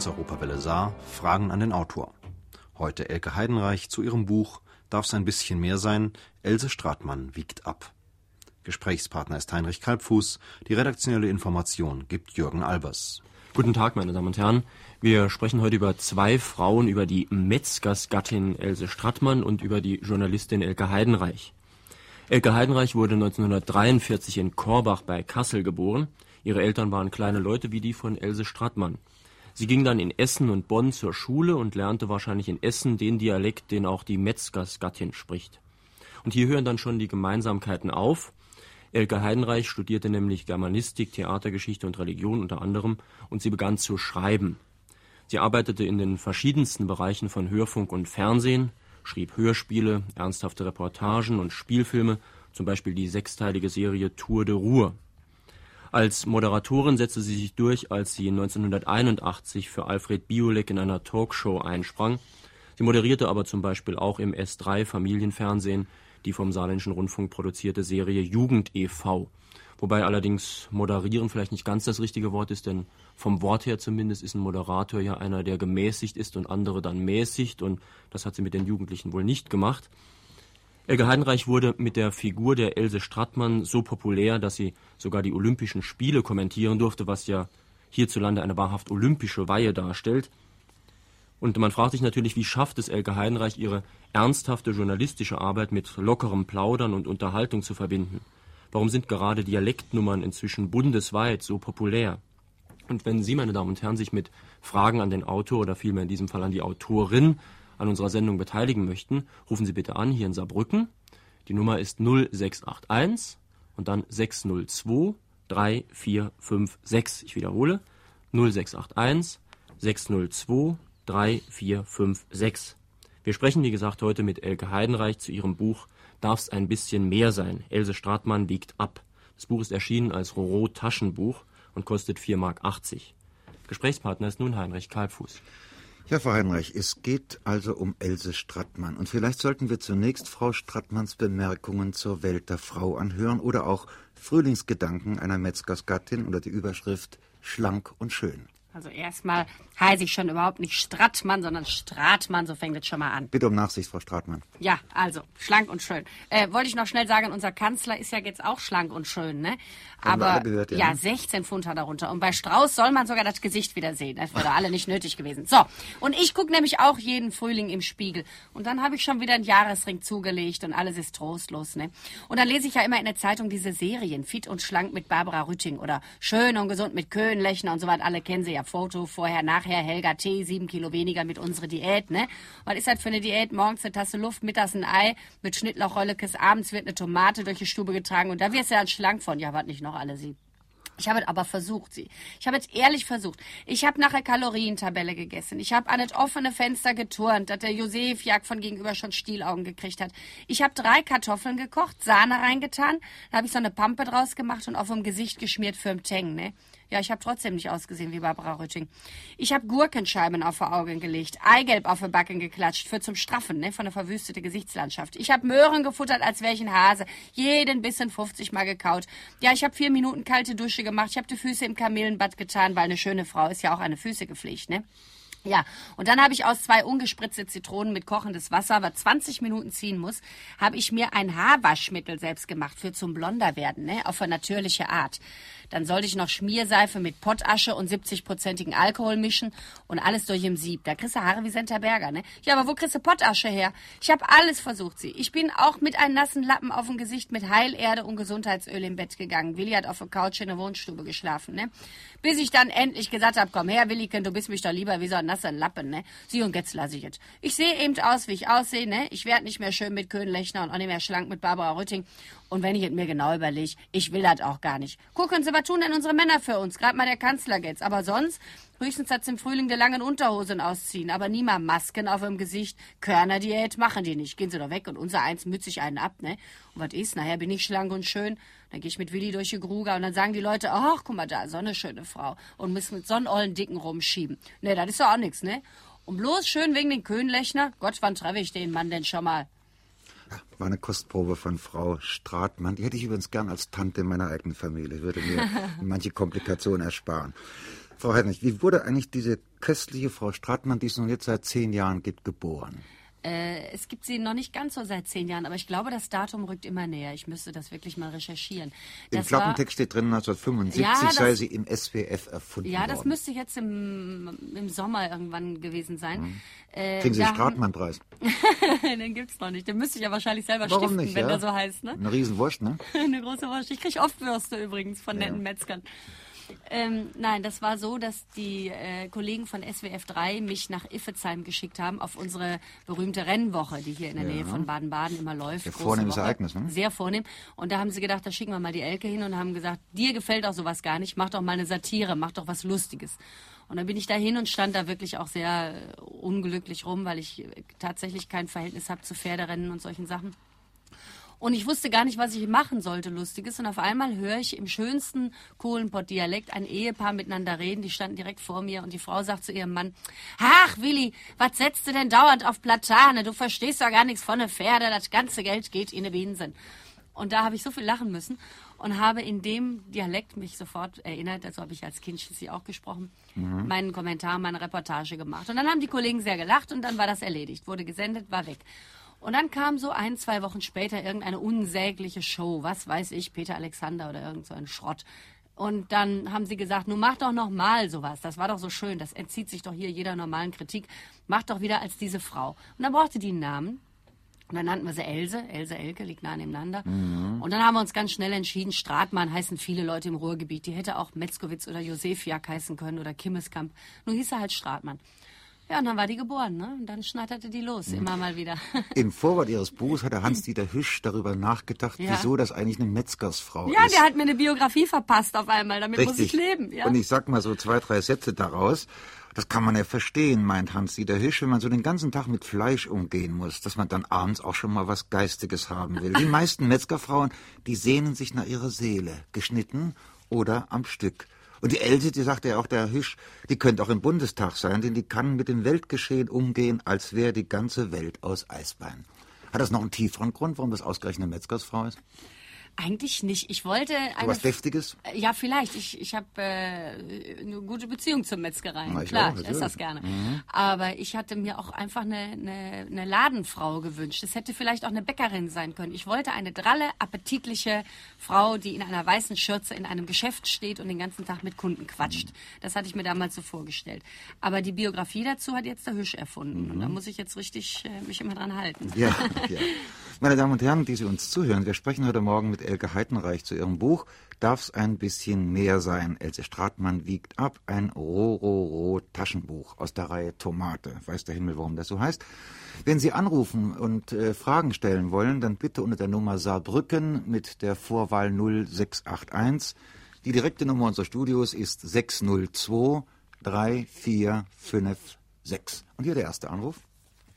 Transeuropawelle Saar Fragen an den Autor. Heute Elke Heidenreich zu ihrem Buch Darf's ein bisschen mehr sein? Else Stratmann wiegt ab. Gesprächspartner ist Heinrich Kalbfuß. Die redaktionelle Information gibt Jürgen Albers. Guten Tag, meine Damen und Herren. Wir sprechen heute über zwei Frauen, über die Metzgersgattin Else Strattmann und über die Journalistin Elke Heidenreich. Elke Heidenreich wurde 1943 in Korbach bei Kassel geboren. Ihre Eltern waren kleine Leute wie die von Else Strattmann. Sie ging dann in Essen und Bonn zur Schule und lernte wahrscheinlich in Essen den Dialekt, den auch die Metzgersgattin spricht. Und hier hören dann schon die Gemeinsamkeiten auf. Elke Heidenreich studierte nämlich Germanistik, Theatergeschichte und Religion unter anderem und sie begann zu schreiben. Sie arbeitete in den verschiedensten Bereichen von Hörfunk und Fernsehen, schrieb Hörspiele, ernsthafte Reportagen und Spielfilme, zum Beispiel die sechsteilige Serie Tour de Ruhr. Als Moderatorin setzte sie sich durch, als sie 1981 für Alfred Biolek in einer Talkshow einsprang. Sie moderierte aber zum Beispiel auch im S3 Familienfernsehen die vom Saarländischen Rundfunk produzierte Serie Jugend e.V. Wobei allerdings moderieren vielleicht nicht ganz das richtige Wort ist, denn vom Wort her zumindest ist ein Moderator ja einer, der gemäßigt ist und andere dann mäßigt und das hat sie mit den Jugendlichen wohl nicht gemacht. Elke Heidenreich wurde mit der Figur der Else Strattmann so populär, dass sie sogar die Olympischen Spiele kommentieren durfte, was ja hierzulande eine wahrhaft olympische Weihe darstellt. Und man fragt sich natürlich, wie schafft es Elke Heidenreich, ihre ernsthafte journalistische Arbeit mit lockerem Plaudern und Unterhaltung zu verbinden? Warum sind gerade Dialektnummern inzwischen bundesweit so populär? Und wenn Sie, meine Damen und Herren, sich mit Fragen an den Autor oder vielmehr in diesem Fall an die Autorin an unserer Sendung beteiligen möchten, rufen Sie bitte an hier in Saarbrücken. Die Nummer ist 0681 und dann 602 3456. Ich wiederhole 0681 602 3456. Wir sprechen, wie gesagt, heute mit Elke Heidenreich zu ihrem Buch Darf's ein bisschen mehr sein? Else Stratmann wiegt ab. Das Buch ist erschienen als Roro Taschenbuch und kostet 4,80 Mark. Gesprächspartner ist nun Heinrich Kalbfuß. Ja, Frau Heinrich, es geht also um Else Strattmann. Und vielleicht sollten wir zunächst Frau Strattmanns Bemerkungen zur Welt der Frau anhören oder auch Frühlingsgedanken einer Metzgersgattin oder die Überschrift Schlank und schön. Also erstmal heiße ich schon überhaupt nicht Strattmann, sondern Stratmann, so fängt es schon mal an. Bitte um Nachsicht, Frau Stratmann. Ja, also, schlank und schön. Äh, wollte ich noch schnell sagen, unser Kanzler ist ja jetzt auch schlank und schön, ne? Aber gehört, ja, ja, 16 Pfund hat er runter. Und bei Strauß soll man sogar das Gesicht wieder sehen. Das wäre alle nicht nötig gewesen. So, und ich gucke nämlich auch jeden Frühling im Spiegel. Und dann habe ich schon wieder einen Jahresring zugelegt und alles ist trostlos, ne? Und dann lese ich ja immer in der Zeitung diese Serien, Fit und Schlank mit Barbara Rütting oder Schön und Gesund mit Köhn, Lechner und so weiter. Alle kennen sie ja. Foto, vorher, nachher, Helga T, sieben Kilo weniger mit unserer Diät, ne? Was ist das für eine Diät? Morgens eine Tasse Luft, mittags ein Ei mit Schnittlauchröllekes, abends wird eine Tomate durch die Stube getragen und da wirst du dann schlank von. Ja, was nicht noch alle sie. Ich habe es aber versucht, sie. Ich habe es ehrlich versucht. Ich habe nachher Kalorientabelle gegessen. Ich habe an das offene Fenster geturnt, dass der Josef Jagd von gegenüber schon Stielaugen gekriegt hat. Ich habe drei Kartoffeln gekocht, Sahne reingetan, da habe ich so eine Pampe draus gemacht und auf dem Gesicht geschmiert für den Teng, ne? Ja, ich habe trotzdem nicht ausgesehen wie Barbara Rütting. Ich habe Gurkenscheiben auf die Augen gelegt, Eigelb auf die Backen geklatscht, für zum Straffen, ne, von der verwüstete Gesichtslandschaft. Ich habe Möhren gefuttert, als wäre ich ein Hase, jeden bisschen 50 Mal gekaut. Ja, ich habe vier Minuten kalte Dusche gemacht, ich habe die Füße im Kamelenbad getan, weil eine schöne Frau ist ja auch eine Füße gepflegt, ne? Ja, und dann habe ich aus zwei ungespritzte Zitronen mit kochendes Wasser, was 20 Minuten ziehen muss, habe ich mir ein Haarwaschmittel selbst gemacht für zum blonder werden, ne, auf eine natürliche Art. Dann sollte ich noch Schmierseife mit Pottasche und 70-prozentigen Alkohol mischen und alles durch im Sieb. Da kriegst du Haare wie Senta Berger, ne? Ja, aber wo kriegst du Pottasche her? Ich habe alles versucht, sie. Ich bin auch mit einem nassen Lappen auf dem Gesicht mit Heilerde und Gesundheitsöl im Bett gegangen. Willi hat auf der Couch in der Wohnstube geschlafen, ne? Bis ich dann endlich gesagt habe, komm her, Williken, du bist mich doch lieber wie so ein nasser Lappen, ne? Sie und jetzt lasse ich es. Ich sehe eben aus, wie ich aussehe, ne? Ich werde nicht mehr schön mit Köhnlechner und auch nicht mehr schlank mit Barbara Rütting. Und wenn ich es mir genau überlege, ich will das auch gar nicht. Gucken Sie, was tun denn unsere Männer für uns? Gerade mal der Kanzler jetzt. Aber sonst, höchstens hat's im Frühling der langen Unterhosen ausziehen. Aber nie mal Masken auf dem Gesicht. Körnerdiät machen die nicht. Gehen Sie doch weg und unser eins mützig einen ab, ne? Und was ist? Nachher bin ich schlank und schön. Dann gehe ich mit Willi durch die Gruger und dann sagen die Leute, ach, guck mal da, so eine schöne Frau. Und müssen mit so einen ollen Dicken rumschieben. Ne, das ist doch auch nix, ne? Und bloß schön wegen den Köhnlechner. Gott, wann treffe ich den Mann denn schon mal? War eine Kostprobe von Frau Stratmann. Die hätte ich übrigens gern als Tante meiner eigenen Familie. Würde mir manche Komplikationen ersparen. Frau Heinrich, wie wurde eigentlich diese köstliche Frau Stratmann, die es nun jetzt seit zehn Jahren gibt, geboren? Äh, es gibt sie noch nicht ganz so seit zehn Jahren, aber ich glaube, das Datum rückt immer näher. Ich müsste das wirklich mal recherchieren. Im Klappentext steht drin, 1975 ja, das, sei sie im SWF erfunden Ja, das worden. müsste jetzt im, im Sommer irgendwann gewesen sein. Mhm. Äh, Kriegen Sie den Stratmann-Preis? den gibt's noch nicht. Den müsste ich ja wahrscheinlich selber Warum stiften, nicht, wenn ja? der so heißt. Ne? Eine Riesenwurst, ne? Eine große Wurst. Ich kriege oft Würste übrigens von ja. netten Metzgern. Ähm, nein, das war so, dass die äh, Kollegen von SWF 3 mich nach Iffezheim geschickt haben auf unsere berühmte Rennwoche, die hier in der ja. Nähe von Baden-Baden immer läuft. Sehr vornehmes Woche. Ereignis, ne? Sehr vornehm. Und da haben sie gedacht, da schicken wir mal die Elke hin und haben gesagt, dir gefällt auch sowas gar nicht, mach doch mal eine Satire, mach doch was Lustiges. Und dann bin ich da hin und stand da wirklich auch sehr äh, unglücklich rum, weil ich äh, tatsächlich kein Verhältnis habe zu Pferderennen und solchen Sachen. Und ich wusste gar nicht, was ich machen sollte, Lustiges. Und auf einmal höre ich im schönsten Kohlenpott-Dialekt ein Ehepaar miteinander reden. Die standen direkt vor mir und die Frau sagt zu ihrem Mann, ach Willi, was setzt du denn dauernd auf Platane? Du verstehst doch gar nichts von der Pferde. Das ganze Geld geht in die Binsen. Und da habe ich so viel lachen müssen und habe in dem Dialekt mich sofort erinnert, dazu habe ich als Kind schließlich auch gesprochen, mhm. meinen Kommentar, meine Reportage gemacht. Und dann haben die Kollegen sehr gelacht und dann war das erledigt, wurde gesendet, war weg. Und dann kam so ein, zwei Wochen später irgendeine unsägliche Show, was weiß ich, Peter Alexander oder irgend so ein Schrott. Und dann haben sie gesagt, nun mach doch noch mal sowas. Das war doch so schön. Das entzieht sich doch hier jeder normalen Kritik. Mach doch wieder als diese Frau. Und dann brauchte die einen Namen. Und dann nannten wir sie Else. Else Elke liegt nah nebeneinander. Mhm. Und dann haben wir uns ganz schnell entschieden, Stratmann heißen viele Leute im Ruhrgebiet. Die hätte auch Metzkowitz oder Josefiak heißen können oder Kimmeskamp. Nun hieß er halt Stratmann. Ja, und dann war die geboren, ne? Und dann schnatterte die los, mhm. immer mal wieder. Im Vorwort Ihres Buchs hat der Hans-Dieter Hüsch darüber nachgedacht, ja. wieso das eigentlich eine Metzgersfrau ja, ist. Ja, der hat mir eine Biografie verpasst auf einmal, damit Richtig. muss ich leben. Ja. Und ich sag mal so zwei, drei Sätze daraus. Das kann man ja verstehen, meint Hans-Dieter Hüsch, wenn man so den ganzen Tag mit Fleisch umgehen muss, dass man dann abends auch schon mal was Geistiges haben will. Die meisten Metzgerfrauen, die sehnen sich nach ihrer Seele, geschnitten oder am Stück. Und die Else, die sagte ja auch, der Hüsch, die könnte auch im Bundestag sein, denn die kann mit dem Weltgeschehen umgehen, als wäre die ganze Welt aus Eisbein. Hat das noch einen tieferen Grund, warum das ausgerechnet eine Metzgersfrau ist? Eigentlich nicht. Ich wollte eine, was Deftiges? Ja, vielleicht. Ich, ich habe äh, eine gute Beziehung zur Metzgerei. Na, Klar, auch, ich esse das gerne. Mhm. Aber ich hatte mir auch einfach eine, eine, eine Ladenfrau gewünscht. Es hätte vielleicht auch eine Bäckerin sein können. Ich wollte eine dralle, appetitliche Frau, die in einer weißen Schürze in einem Geschäft steht und den ganzen Tag mit Kunden quatscht. Mhm. Das hatte ich mir damals so vorgestellt. Aber die Biografie dazu hat jetzt der Hüsch erfunden. Mhm. Und da muss ich jetzt richtig äh, mich immer dran halten. Ja, ja. Meine Damen und Herren, die Sie uns zuhören, wir sprechen heute Morgen mit Elke Heitenreich zu ihrem Buch Darf's ein bisschen mehr sein? Else Stratmann wiegt ab, ein Rororo-Taschenbuch aus der Reihe Tomate. Weiß der Himmel, warum das so heißt. Wenn Sie anrufen und äh, Fragen stellen wollen, dann bitte unter der Nummer Saarbrücken mit der Vorwahl 0681. Die direkte Nummer unseres Studios ist 602 3456. Und hier der erste Anruf.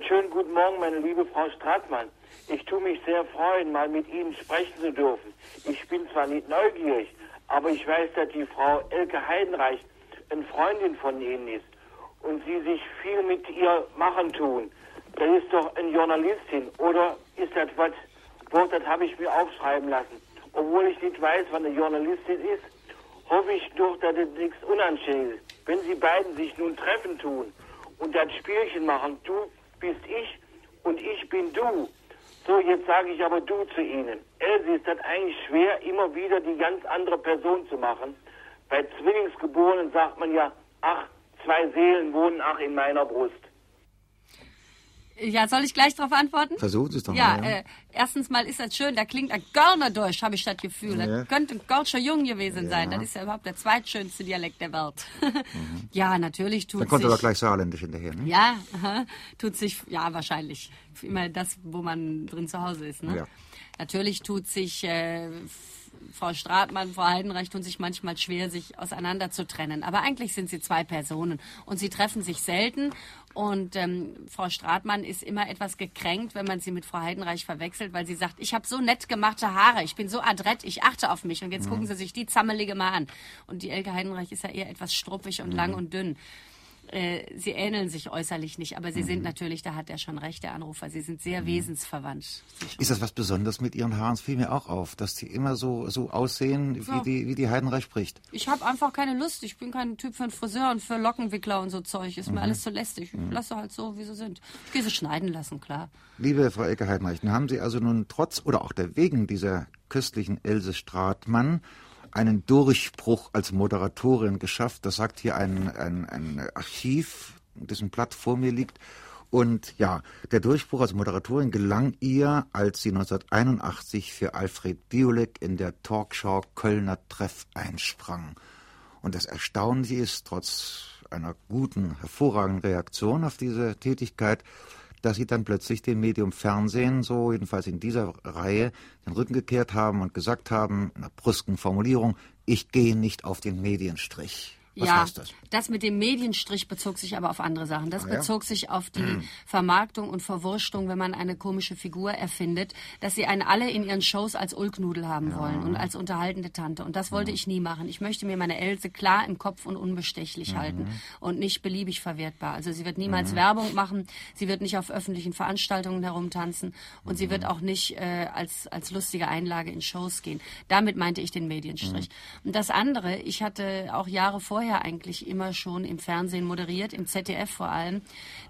Schönen guten Morgen, meine liebe Frau Stratmann. Ich tue mich sehr freuen, mal mit Ihnen sprechen zu dürfen. Ich bin zwar nicht neugierig, aber ich weiß, dass die Frau Elke Heidenreich eine Freundin von Ihnen ist und Sie sich viel mit ihr machen tun. Das ist doch eine Journalistin, oder ist das was, das habe ich mir aufschreiben lassen. Obwohl ich nicht weiß, was eine Journalistin ist, hoffe ich doch, dass es nichts Unanständiges ist. Wenn Sie beiden sich nun treffen tun und das Spielchen machen, du bist ich und ich bin du, so, jetzt sage ich aber du zu Ihnen. Elsie, ist das eigentlich schwer, immer wieder die ganz andere Person zu machen? Bei Zwillingsgeborenen sagt man ja, ach, zwei Seelen wohnen ach in meiner Brust. Ja, soll ich gleich darauf antworten? Versuchen Sie es doch ja, mal. Ja, äh, erstens mal ist das schön, da klingt ein Görner durch, habe ich das Gefühl. Ja. Das könnte ein Gölscher Jung gewesen ja. sein. Das ist ja überhaupt der zweitschönste Dialekt der Welt. Mhm. ja, natürlich tut sich... Da kommt aber gleich Saarländisch hinterher, ne? Ja, aha, tut sich, ja, wahrscheinlich. Immer das, wo man drin zu Hause ist, ne? Ja. Natürlich tut sich... Äh, Frau Stratmann, Frau Heidenreich tun sich manchmal schwer, sich auseinander zu trennen. Aber eigentlich sind sie zwei Personen und sie treffen sich selten. Und ähm, Frau Stratmann ist immer etwas gekränkt, wenn man sie mit Frau Heidenreich verwechselt, weil sie sagt, ich habe so nett gemachte Haare, ich bin so adrett, ich achte auf mich. Und jetzt mhm. gucken Sie sich die Zammelige mal an. Und die Elke Heidenreich ist ja eher etwas struppig und mhm. lang und dünn. Äh, sie ähneln sich äußerlich nicht, aber sie mhm. sind natürlich, da hat er schon recht, der Anrufer, sie sind sehr mhm. wesensverwandt. Ist das was Besonderes mit Ihren Haaren? Es fiel mir auch auf, dass die immer so, so aussehen, ja. wie, die, wie die Heidenreich spricht. Ich habe einfach keine Lust. Ich bin kein Typ für einen Friseur und für Lockenwickler und so Zeug. Ist mhm. mir alles zu lästig. Ich mhm. lasse halt so, wie sie sind. Ich gehe sie schneiden lassen, klar. Liebe Frau Ecke Heidenreich, haben Sie also nun trotz oder auch der wegen dieser köstlichen Else Stratmann einen Durchbruch als Moderatorin geschafft. Das sagt hier ein, ein, ein Archiv, dessen Blatt vor mir liegt. Und ja, der Durchbruch als Moderatorin gelang ihr, als sie 1981 für Alfred Biolek in der Talkshow Kölner Treff einsprang. Und das Erstaunliche ist, trotz einer guten, hervorragenden Reaktion auf diese Tätigkeit, dass sie dann plötzlich dem Medium Fernsehen, so jedenfalls in dieser Reihe, den Rücken gekehrt haben und gesagt haben, in einer brüsken Formulierung, ich gehe nicht auf den Medienstrich. Was ja, heißt das? das mit dem Medienstrich bezog sich aber auf andere Sachen. Das ah, ja? bezog sich auf die mhm. Vermarktung und Verwurstung, wenn man eine komische Figur erfindet, dass sie einen alle in ihren Shows als Ulknudel haben ja. wollen und als unterhaltende Tante. Und das wollte mhm. ich nie machen. Ich möchte mir meine Else klar im Kopf und unbestechlich mhm. halten und nicht beliebig verwertbar. Also sie wird niemals mhm. Werbung machen, sie wird nicht auf öffentlichen Veranstaltungen herumtanzen und sie wird mhm. auch nicht äh, als, als lustige Einlage in Shows gehen. Damit meinte ich den Medienstrich. Mhm. Und das andere, ich hatte auch Jahre vorher vorher eigentlich immer schon im Fernsehen moderiert, im ZDF vor allem,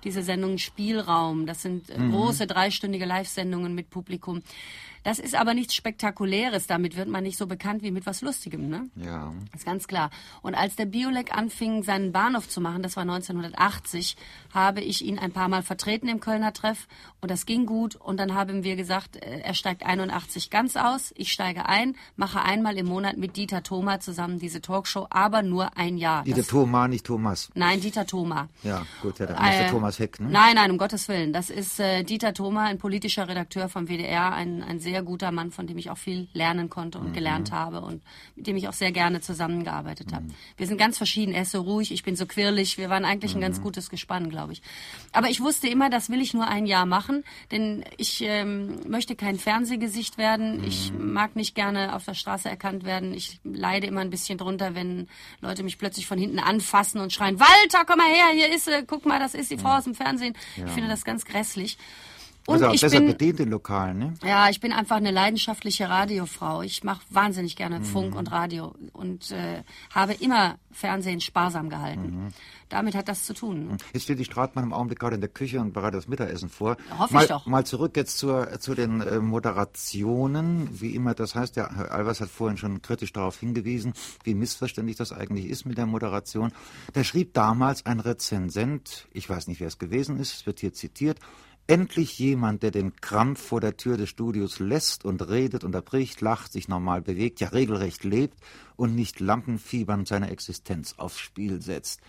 diese Sendungen Spielraum. Das sind mhm. große dreistündige Live-Sendungen mit Publikum. Das ist aber nichts Spektakuläres. Damit wird man nicht so bekannt wie mit was Lustigem, ne? Ja. Das ist ganz klar. Und als der Biolek anfing, seinen Bahnhof zu machen, das war 1980, habe ich ihn ein paar Mal vertreten im Kölner Treff und das ging gut. Und dann haben wir gesagt, äh, er steigt 81 ganz aus, ich steige ein, mache einmal im Monat mit Dieter Thoma zusammen diese Talkshow, aber nur ein Jahr. Dieter Thoma, nicht Thomas. Nein, Dieter Thoma. Ja, gut, ja, dann äh, Thomas Heck, ne? Nein, nein, um Gottes Willen. Das ist äh, Dieter Thoma, ein politischer Redakteur vom WDR, ein, ein sehr sehr guter Mann, von dem ich auch viel lernen konnte und mhm. gelernt habe und mit dem ich auch sehr gerne zusammengearbeitet mhm. habe. Wir sind ganz verschieden. Er ist so ruhig, ich bin so quirlig. Wir waren eigentlich ein ganz mhm. gutes Gespann, glaube ich. Aber ich wusste immer, das will ich nur ein Jahr machen, denn ich ähm, möchte kein Fernsehgesicht werden. Ich mhm. mag nicht gerne auf der Straße erkannt werden. Ich leide immer ein bisschen drunter, wenn Leute mich plötzlich von hinten anfassen und schreien, Walter, komm mal her, hier ist sie, guck mal, das ist die Frau aus dem Fernsehen. Ja. Ich finde das ganz grässlich. Und also ich besser bin, bedient in Lokalen, ne? Ja, ich bin einfach eine leidenschaftliche Radiofrau. Ich mache wahnsinnig gerne mhm. Funk und Radio und äh, habe immer Fernsehen sparsam gehalten. Mhm. Damit hat das zu tun. Mhm. Jetzt steht die Stratmann im Augenblick gerade in der Küche und bereitet das Mittagessen vor. Hoffe mal, ich doch. Mal zurück jetzt zur, zu den äh, Moderationen. Wie immer das heißt, ja, Herr Albers hat vorhin schon kritisch darauf hingewiesen, wie missverständlich das eigentlich ist mit der Moderation. Da schrieb damals ein Rezensent, ich weiß nicht, wer es gewesen ist, es wird hier zitiert, Endlich jemand, der den Krampf vor der Tür des Studios lässt und redet, unterbricht, lacht, sich normal bewegt, ja regelrecht lebt und nicht lampenfiebernd seine Existenz aufs Spiel setzt.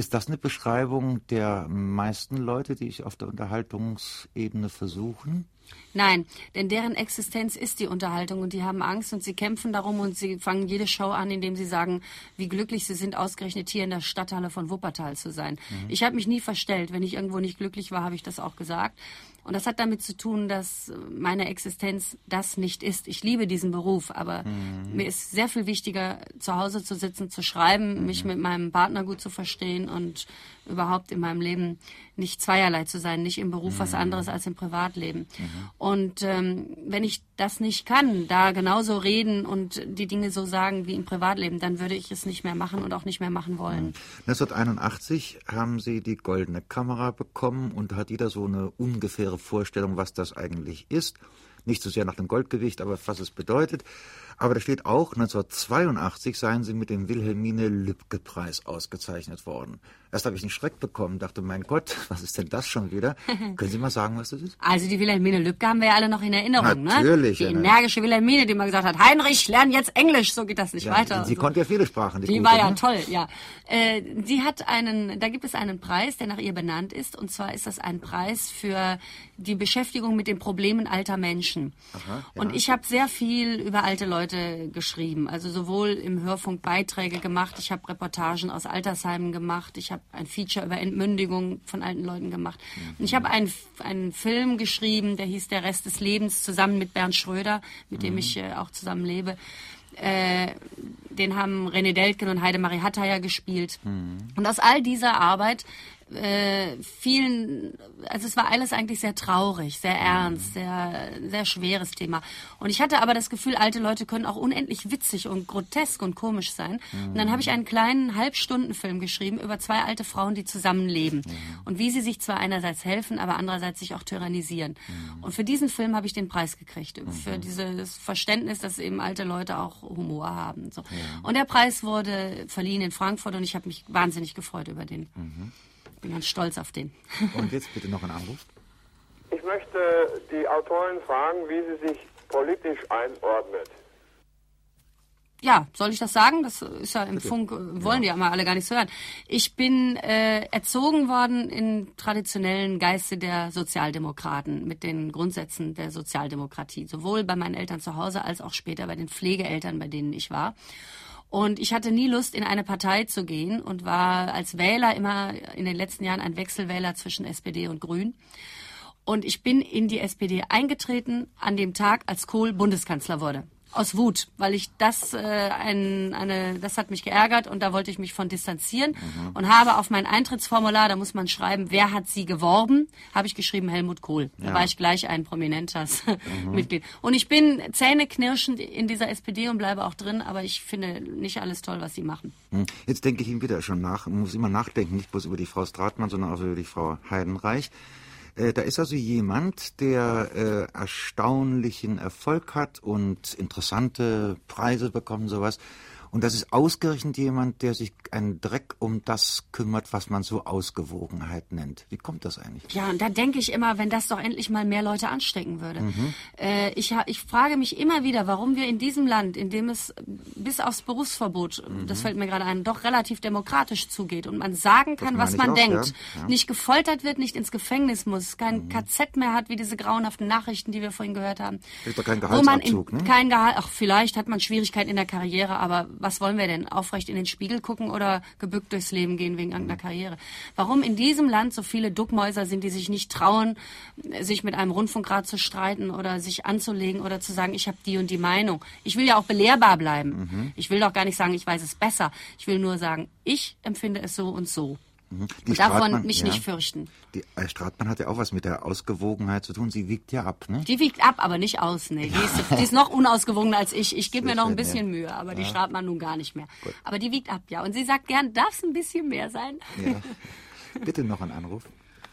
Ist das eine Beschreibung der meisten Leute, die ich auf der Unterhaltungsebene versuchen? Nein, denn deren Existenz ist die Unterhaltung und die haben Angst und sie kämpfen darum und sie fangen jede Show an, indem sie sagen, wie glücklich sie sind, ausgerechnet hier in der Stadthalle von Wuppertal zu sein. Mhm. Ich habe mich nie verstellt. Wenn ich irgendwo nicht glücklich war, habe ich das auch gesagt. Und das hat damit zu tun, dass meine Existenz das nicht ist. Ich liebe diesen Beruf, aber mhm. mir ist sehr viel wichtiger, zu Hause zu sitzen, zu schreiben, mhm. mich mit meinem Partner gut zu verstehen und überhaupt in meinem Leben nicht zweierlei zu sein, nicht im Beruf mhm. was anderes als im Privatleben. Mhm. Und ähm, wenn ich das nicht kann, da genauso reden und die Dinge so sagen wie im Privatleben, dann würde ich es nicht mehr machen und auch nicht mehr machen wollen. 1981 mhm. haben Sie die goldene Kamera bekommen und hat jeder so eine ungefähre Vorstellung, was das eigentlich ist. Nicht so sehr nach dem Goldgewicht, aber was es bedeutet. Aber da steht auch, 1982 seien sie mit dem Wilhelmine-Lübcke-Preis ausgezeichnet worden. Erst habe ich einen Schreck bekommen, dachte, mein Gott, was ist denn das schon wieder? Können Sie mal sagen, was das ist? Also die Wilhelmine Lübcke haben wir ja alle noch in Erinnerung, ne? Natürlich. ne? Die energische Wilhelmine, die mal gesagt hat, Heinrich, lern jetzt Englisch, so geht das nicht ja, weiter. Sie so. konnte ja viele Sprachen. Die, die gute, war ja ne? toll, ja. Äh, sie hat einen, da gibt es einen Preis, der nach ihr benannt ist, und zwar ist das ein Preis für die Beschäftigung mit den Problemen alter Menschen. Aha, ja. Und ich habe sehr viel über alte Leute Leute geschrieben. Also sowohl im Hörfunk Beiträge gemacht, ich habe Reportagen aus Altersheimen gemacht, ich habe ein Feature über Entmündigung von alten Leuten gemacht. Und ich habe einen, einen Film geschrieben, der hieß Der Rest des Lebens, zusammen mit Bernd Schröder, mit dem mhm. ich äh, auch zusammen lebe. Äh, den haben René Deltgen und Heidemarie Hatteier gespielt. Mhm. Und aus all dieser Arbeit äh, vielen, also es war alles eigentlich sehr traurig, sehr ernst, sehr, sehr schweres Thema. Und ich hatte aber das Gefühl, alte Leute können auch unendlich witzig und grotesk und komisch sein. Und dann habe ich einen kleinen Halbstundenfilm geschrieben über zwei alte Frauen, die zusammenleben. Und wie sie sich zwar einerseits helfen, aber andererseits sich auch tyrannisieren. Und für diesen Film habe ich den Preis gekriegt. Für dieses Verständnis, dass eben alte Leute auch Humor haben. So. Und der Preis wurde verliehen in Frankfurt und ich habe mich wahnsinnig gefreut über den. Mhm bin ganz stolz auf den. Und jetzt bitte noch ein Anruf. Ich möchte die Autorin fragen, wie sie sich politisch einordnet. Ja, soll ich das sagen? Das ist ja im Bitte. Funk, wollen ja. die ja mal alle gar nichts hören. Ich bin äh, erzogen worden in traditionellen Geiste der Sozialdemokraten mit den Grundsätzen der Sozialdemokratie, sowohl bei meinen Eltern zu Hause als auch später bei den Pflegeeltern, bei denen ich war. Und ich hatte nie Lust, in eine Partei zu gehen und war als Wähler immer in den letzten Jahren ein Wechselwähler zwischen SPD und Grün. Und ich bin in die SPD eingetreten an dem Tag, als Kohl Bundeskanzler wurde aus Wut, weil ich das äh, ein, eine, das hat mich geärgert und da wollte ich mich von distanzieren mhm. und habe auf mein Eintrittsformular, da muss man schreiben, wer hat sie geworben, habe ich geschrieben Helmut Kohl. Da war ich gleich ein prominentes mhm. Mitglied. Und ich bin zähneknirschend in dieser SPD und bleibe auch drin, aber ich finde nicht alles toll, was sie machen. Mhm. Jetzt denke ich ihm wieder schon nach, man muss immer nachdenken, nicht bloß über die Frau Stratmann, sondern auch über die Frau Heidenreich. Äh, da ist also jemand, der äh, erstaunlichen Erfolg hat und interessante Preise bekommt sowas. Und das ist ausgerechnet jemand, der sich einen Dreck um das kümmert, was man so Ausgewogenheit nennt. Wie kommt das eigentlich? Ja, und da denke ich immer, wenn das doch endlich mal mehr Leute anstecken würde. Mhm. Äh, ich, ich frage mich immer wieder, warum wir in diesem Land, in dem es bis aufs Berufsverbot, mhm. das fällt mir gerade ein, doch relativ demokratisch zugeht und man sagen kann, was man auch, denkt, ja. Ja. nicht gefoltert wird, nicht ins Gefängnis muss, kein mhm. KZ mehr hat, wie diese grauenhaften Nachrichten, die wir vorhin gehört haben. Ist doch kein Gehaltsabzug, ne? Kein Gehalt, ach, vielleicht hat man Schwierigkeiten in der Karriere, aber was wollen wir denn? Aufrecht in den Spiegel gucken oder gebückt durchs Leben gehen wegen irgendeiner mhm. Karriere? Warum in diesem Land so viele Duckmäuser sind, die sich nicht trauen, sich mit einem Rundfunkrat zu streiten oder sich anzulegen oder zu sagen, ich habe die und die Meinung. Ich will ja auch belehrbar bleiben. Mhm. Ich will doch gar nicht sagen, ich weiß es besser. Ich will nur sagen, ich empfinde es so und so. Mhm. Die davon mich ja, nicht fürchten. Die äh, Stratmann hat ja auch was mit der Ausgewogenheit zu tun. Sie wiegt ja ab, ne? Die wiegt ab, aber nicht aus, ne? Die, ist, die ist noch unausgewogener als ich. Ich gebe mir noch ein bisschen ja. Mühe, aber die Stratmann nun gar nicht mehr. Gut. Aber die wiegt ab, ja. Und sie sagt gern, darf es ein bisschen mehr sein? Ja. Bitte noch ein Anruf.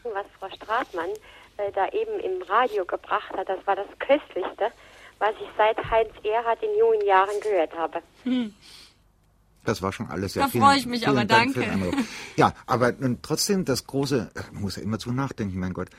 Was Frau Stratmann äh, da eben im Radio gebracht hat, das war das Köstlichste, was ich seit Heinz Erhardt in jungen Jahren gehört habe. Hm. Das war schon alles sehr Da freue ich mich aber, Dank danke. Ja, aber trotzdem das große, man muss ja immer zu nachdenken, mein Gott.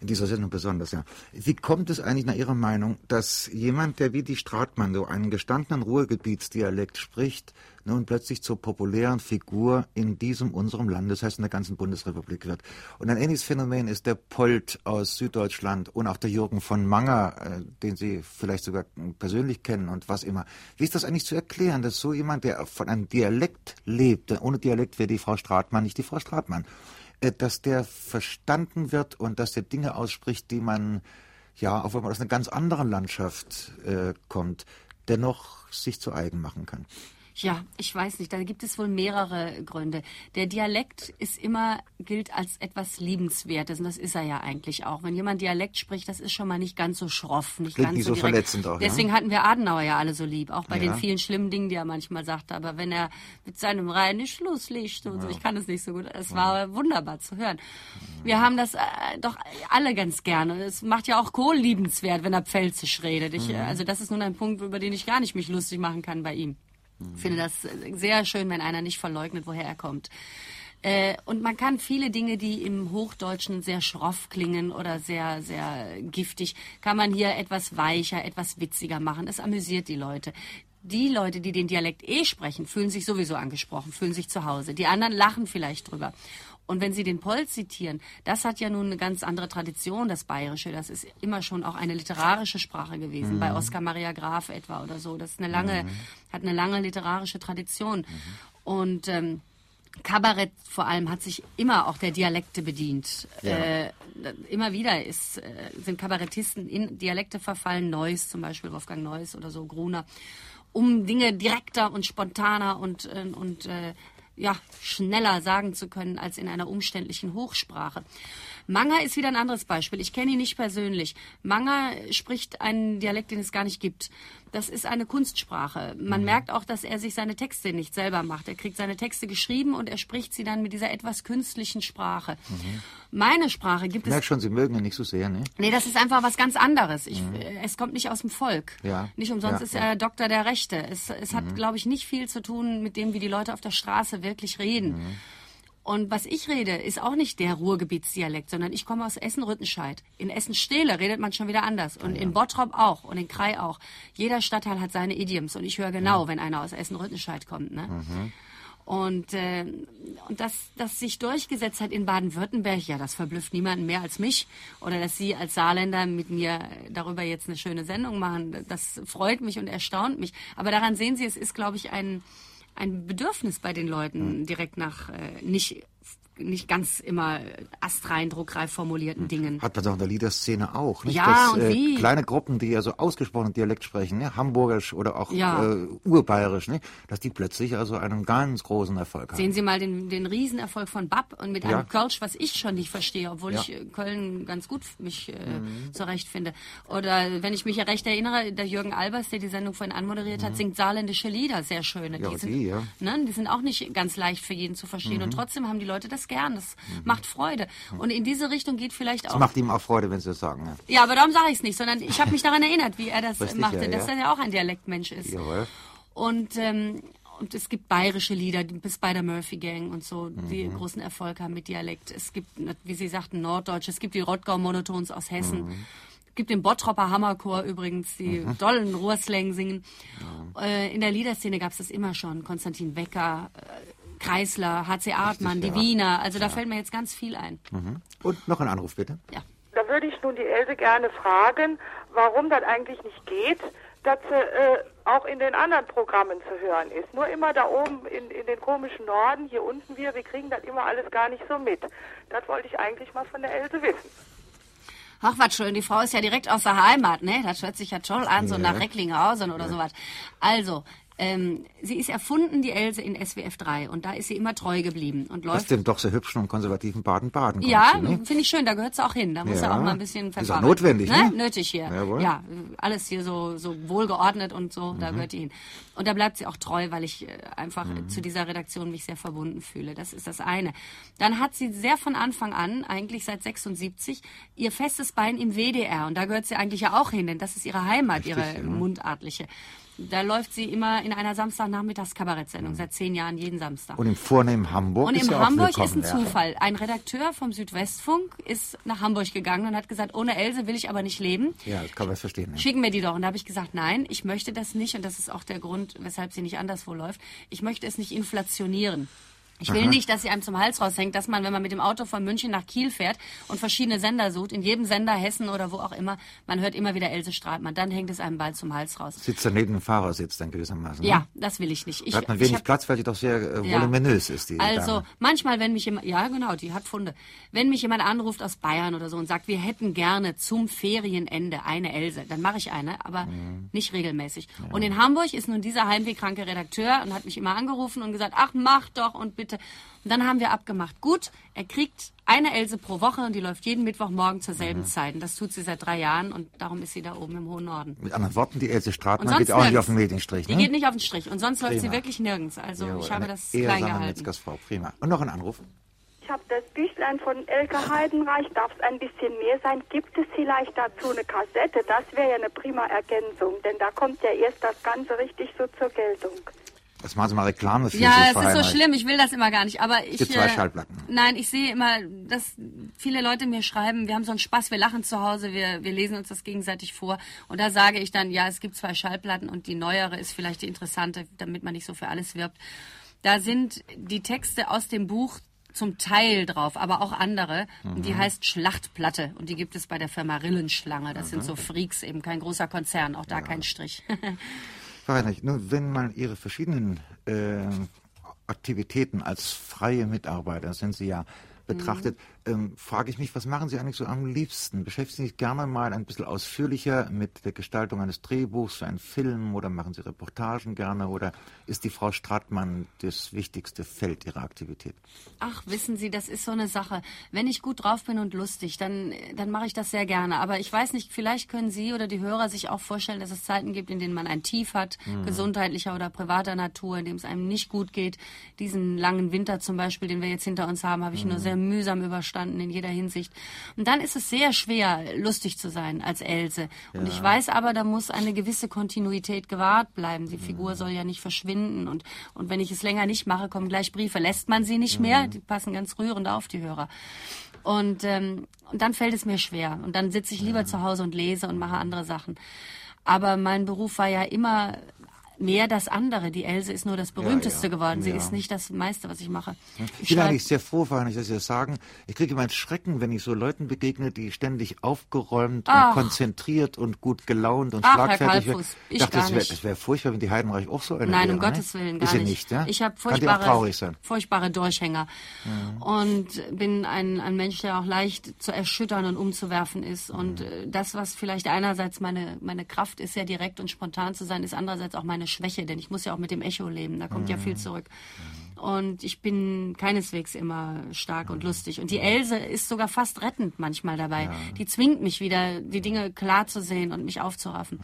In dieser Sendung besonders, ja. Wie kommt es eigentlich nach Ihrer Meinung, dass jemand, der wie die Stratmann so einen gestandenen Ruhrgebietsdialekt spricht, nun plötzlich zur populären Figur in diesem unserem Land, das heißt in der ganzen Bundesrepublik wird. Und ein ähnliches Phänomen ist der Polt aus Süddeutschland und auch der Jürgen von Manger, äh, den Sie vielleicht sogar persönlich kennen und was immer. Wie ist das eigentlich zu erklären, dass so jemand, der von einem Dialekt lebt, ohne Dialekt wäre die Frau Stratmann nicht die Frau Stratmann, äh, dass der verstanden wird und dass der Dinge ausspricht, die man, ja, auch wenn man aus einer ganz anderen Landschaft äh, kommt, dennoch sich zu eigen machen kann. Ja, ich weiß nicht. Da gibt es wohl mehrere Gründe. Der Dialekt ist immer, gilt als etwas Liebenswertes. Und das ist er ja eigentlich auch. Wenn jemand Dialekt spricht, das ist schon mal nicht ganz so schroff, nicht Klingt ganz nicht so, so verletzend auch. Deswegen ja? hatten wir Adenauer ja alle so lieb. Auch bei ja. den vielen schlimmen Dingen, die er manchmal sagte. Aber wenn er mit seinem reinen Schlusslicht und ja. so, ich kann es nicht so gut. Es war wunderbar zu hören. Wir haben das äh, doch alle ganz gerne. Es macht ja auch Kohl liebenswert, wenn er pfälzisch redet. Ich, mhm. Also das ist nun ein Punkt, über den ich gar nicht mich lustig machen kann bei ihm. Ich finde das sehr schön, wenn einer nicht verleugnet, woher er kommt. Äh, und man kann viele Dinge, die im Hochdeutschen sehr schroff klingen oder sehr, sehr giftig, kann man hier etwas weicher, etwas witziger machen. Es amüsiert die Leute. Die Leute, die den Dialekt eh sprechen, fühlen sich sowieso angesprochen, fühlen sich zu Hause. Die anderen lachen vielleicht drüber. Und wenn Sie den Poll zitieren, das hat ja nun eine ganz andere Tradition, das Bayerische. Das ist immer schon auch eine literarische Sprache gewesen, mhm. bei Oskar Maria Graf etwa oder so. Das ist eine lange, mhm. hat eine lange literarische Tradition. Mhm. Und ähm, Kabarett vor allem hat sich immer auch der Dialekte bedient. Ja. Äh, immer wieder ist, äh, sind Kabarettisten in Dialekte verfallen, Neuss zum Beispiel, Wolfgang Neuss oder so, Gruner, um Dinge direkter und spontaner und, äh, und äh, ja, schneller sagen zu können als in einer umständlichen Hochsprache. Manga ist wieder ein anderes Beispiel. Ich kenne ihn nicht persönlich. Manga spricht einen Dialekt, den es gar nicht gibt. Das ist eine Kunstsprache. Man mhm. merkt auch, dass er sich seine Texte nicht selber macht. Er kriegt seine Texte geschrieben und er spricht sie dann mit dieser etwas künstlichen Sprache. Mhm. Meine Sprache gibt ich es. Merk schon, Sie mögen ihn nicht so sehr, ne? Nee, das ist einfach was ganz anderes. Ich, mhm. Äh, es kommt nicht aus dem Volk. Ja. Nicht umsonst ja, ist er ja. Doktor der Rechte. Es, es hat, mhm. glaube ich, nicht viel zu tun mit dem, wie die Leute auf der Straße wirklich reden. Und was ich rede, ist auch nicht der Ruhrgebietsdialekt, sondern ich komme aus Essen-Rüttenscheid. In Essen-Stehle redet man schon wieder anders. Und ja. in Bottrop auch und in Krai auch. Jeder Stadtteil hat seine Idioms. Und ich höre genau, ja. wenn einer aus Essen-Rüttenscheid kommt. Ne? Mhm. Und, äh, und dass das sich durchgesetzt hat in Baden-Württemberg, ja, das verblüfft niemanden mehr als mich. Oder dass Sie als Saarländer mit mir darüber jetzt eine schöne Sendung machen, das freut mich und erstaunt mich. Aber daran sehen Sie, es ist, glaube ich, ein ein Bedürfnis bei den Leuten direkt nach äh, nicht nicht ganz immer astrein, druckreif formulierten hm. Dingen. Hat man doch in der Liederszene auch, nicht? Ja, Dass, und äh, wie? Kleine Gruppen, die ja so ausgesprochen Dialekt sprechen, ne? Hamburgisch oder auch ja. äh, Urbayerisch, ne? Dass die plötzlich also einen ganz großen Erfolg haben. Sehen Sie mal den, den Riesenerfolg von Bab und mit ja. einem Kölsch, was ich schon nicht verstehe, obwohl ja. ich äh, Köln ganz gut mich äh, mhm. zurechtfinde. Oder wenn ich mich ja recht erinnere, der Jürgen Albers, der die Sendung vorhin anmoderiert mhm. hat, singt saarländische Lieder, sehr schöne. Ja, die, sind, die, ja. ne? die sind auch nicht ganz leicht für jeden zu verstehen. Mhm. Und trotzdem haben die Leute das gern. Das mhm. macht Freude. Und in diese Richtung geht vielleicht auch. Es macht ihm auch Freude, wenn Sie das sagen. Ja, ja aber darum sage ich es nicht, sondern ich habe mich daran erinnert, wie er das Richtig, machte, ja, dass er ja auch ein Dialektmensch ist. Jawohl. Und ähm, und es gibt bayerische Lieder, die Spider-Murphy Gang und so, die mhm. großen Erfolg haben mit Dialekt. Es gibt, wie Sie sagten, Norddeutsch, es gibt die Rottgau-Monotons aus Hessen. Mhm. Es gibt den Bottropper Hammerchor übrigens, die mhm. dollen Ruhrslang singen. Mhm. Äh, in der Liederszene gab es das immer schon. Konstantin Wecker, äh, Kreisler, HC Artmann, die Wiener. Also da fällt mir jetzt ganz viel ein. Mhm. Und noch ein Anruf bitte. Ja. Da würde ich nun die Else gerne fragen, warum das eigentlich nicht geht, dass sie äh, auch in den anderen Programmen zu hören ist. Nur immer da oben in, in den komischen Norden, hier unten wir, wir kriegen das immer alles gar nicht so mit. Das wollte ich eigentlich mal von der Else wissen. Ach, was schön, die Frau ist ja direkt aus der Heimat, ne? Das hört sich ja toll an, so nach Recklinghausen oder ja. sowas. Also, ähm, sie ist erfunden, die Else, in SWF 3 und da ist sie immer treu geblieben und läuft. Aus dem doch sehr hübschen und konservativen Baden-Baden. Ja, ne? finde ich schön, da gehört sie auch hin. Da muss ja. auch mal ein bisschen Ist auch notwendig, ne? ne? Nötig hier. Jawohl. Ja, alles hier so, so wohlgeordnet und so, mhm. da gehört die hin. Und da bleibt sie auch treu, weil ich äh, einfach mhm. zu dieser Redaktion mich sehr verbunden fühle. Das ist das eine. Dann hat sie sehr von Anfang an, eigentlich seit 76, ihr festes Bein im WDR und da gehört sie eigentlich ja auch hin, denn das ist ihre Heimat, Richtig, ihre ja. mundartliche. Da läuft sie immer in einer Samstagnachmittags-Kabarettsendung, seit zehn Jahren jeden Samstag. Und im vornehmen Hamburg Und ist im ja Hamburg ist ein Zufall. Ein Redakteur vom Südwestfunk ist nach Hamburg gegangen und hat gesagt, ohne Else will ich aber nicht leben. Ja, das kann man verstehen. Ja. Schicken wir die doch. Und da habe ich gesagt, nein, ich möchte das nicht. Und das ist auch der Grund, weshalb sie nicht anderswo läuft. Ich möchte es nicht inflationieren. Ich will Aha. nicht, dass sie einem zum Hals raushängt, dass man, wenn man mit dem Auto von München nach Kiel fährt und verschiedene Sender sucht, in jedem Sender, Hessen oder wo auch immer, man hört immer wieder Else Stratmann. Dann hängt es einem bald zum Hals raus. Sitzt er neben dem Fahrersitz dann gewissermaßen. Ja, ne? das will ich nicht. Ich, da hat man wenig hab, Platz, weil die doch sehr äh, voluminös ja. ist. Die also Dame. manchmal, wenn mich jemand, ja genau, die hat Funde. Wenn mich jemand anruft aus Bayern oder so und sagt, wir hätten gerne zum Ferienende eine Else, dann mache ich eine, aber mhm. nicht regelmäßig. Ja. Und in Hamburg ist nun dieser heimwehkranke Redakteur und hat mich immer angerufen und gesagt, ach mach doch und bitte. Und dann haben wir abgemacht, gut, er kriegt eine Else pro Woche und die läuft jeden Mittwochmorgen zur selben mhm. Zeit. Und das tut sie seit drei Jahren und darum ist sie da oben im hohen Norden. Mit anderen Worten, die Else Stratmann geht auch nirgends. nicht auf den Medienstrich. Ne? Die geht nicht auf den Strich und sonst Prima. läuft sie wirklich nirgends. Also jo, ich habe das klein gehalten. Prima. Und noch ein Anruf. Ich habe das Büchlein von Elke Heidenreich, darf es ein bisschen mehr sein? Gibt es vielleicht dazu eine Kassette? Das wäre ja eine prima Ergänzung, denn da kommt ja erst das Ganze richtig so zur Geltung. Das machen Sie mal Reklame für Ja, es ist so schlimm, ich will das immer gar nicht. Aber ich. Gibt zwei äh, Schallplatten. Nein, ich sehe immer, dass viele Leute mir schreiben, wir haben so einen Spaß, wir lachen zu Hause, wir, wir lesen uns das gegenseitig vor. Und da sage ich dann, ja, es gibt zwei Schallplatten und die neuere ist vielleicht die interessante, damit man nicht so für alles wirbt. Da sind die Texte aus dem Buch zum Teil drauf, aber auch andere. Mhm. Die heißt Schlachtplatte. Und die gibt es bei der Firma Rillenschlange. Das mhm. sind so Freaks, eben kein großer Konzern, auch da ja. kein Strich. Frau Heinrich, nur wenn man Ihre verschiedenen äh, Aktivitäten als freie Mitarbeiter sind Sie ja betrachtet. Ähm, frage ich mich, was machen Sie eigentlich so am liebsten? Beschäftigen Sie sich gerne mal ein bisschen ausführlicher mit der Gestaltung eines Drehbuchs für einen Film oder machen Sie Reportagen gerne oder ist die Frau Stratmann das wichtigste Feld Ihrer Aktivität? Ach, wissen Sie, das ist so eine Sache. Wenn ich gut drauf bin und lustig, dann, dann mache ich das sehr gerne. Aber ich weiß nicht, vielleicht können Sie oder die Hörer sich auch vorstellen, dass es Zeiten gibt, in denen man ein Tief hat, mhm. gesundheitlicher oder privater Natur, in dem es einem nicht gut geht. Diesen langen Winter zum Beispiel, den wir jetzt hinter uns haben, habe ich mhm. nur sehr mühsam überstanden in jeder Hinsicht. Und dann ist es sehr schwer, lustig zu sein als Else. Und ja. ich weiß aber, da muss eine gewisse Kontinuität gewahrt bleiben. Die Figur soll ja nicht verschwinden. Und, und wenn ich es länger nicht mache, kommen gleich Briefe. Lässt man sie nicht mehr? Die passen ganz rührend auf, die Hörer. Und, ähm, und dann fällt es mir schwer. Und dann sitze ich lieber zu Hause und lese und mache andere Sachen. Aber mein Beruf war ja immer mehr das andere. Die Else ist nur das berühmteste ja, ja. geworden. Sie ja. ist nicht das meiste, was ich mache. Ich, bin eigentlich sehr froh, Frau Heinrich, dass Sie das sagen. Ich kriege immer einen Schrecken, wenn ich so Leuten begegne, die ständig aufgeräumt Ach. und konzentriert und gut gelaunt und Ach, schlagfertig sind. Ich dachte, das wäre wär furchtbar, wenn die Heidenreich auch so eine Nein, wäre, um Gottes Willen, gar ist nicht. nicht ja? Ich habe furchtbare, furchtbare Durchhänger und bin ein, ein Mensch, der auch leicht zu erschüttern und umzuwerfen ist. Und mhm. das, was vielleicht einerseits meine, meine Kraft ist, sehr direkt und spontan zu sein, ist andererseits auch meine Schwäche, denn ich muss ja auch mit dem Echo leben. Da kommt mhm. ja viel zurück. Und ich bin keineswegs immer stark und lustig. Und die Else ist sogar fast rettend manchmal dabei. Ja. Die zwingt mich wieder, die Dinge klar zu sehen und mich aufzuraffen.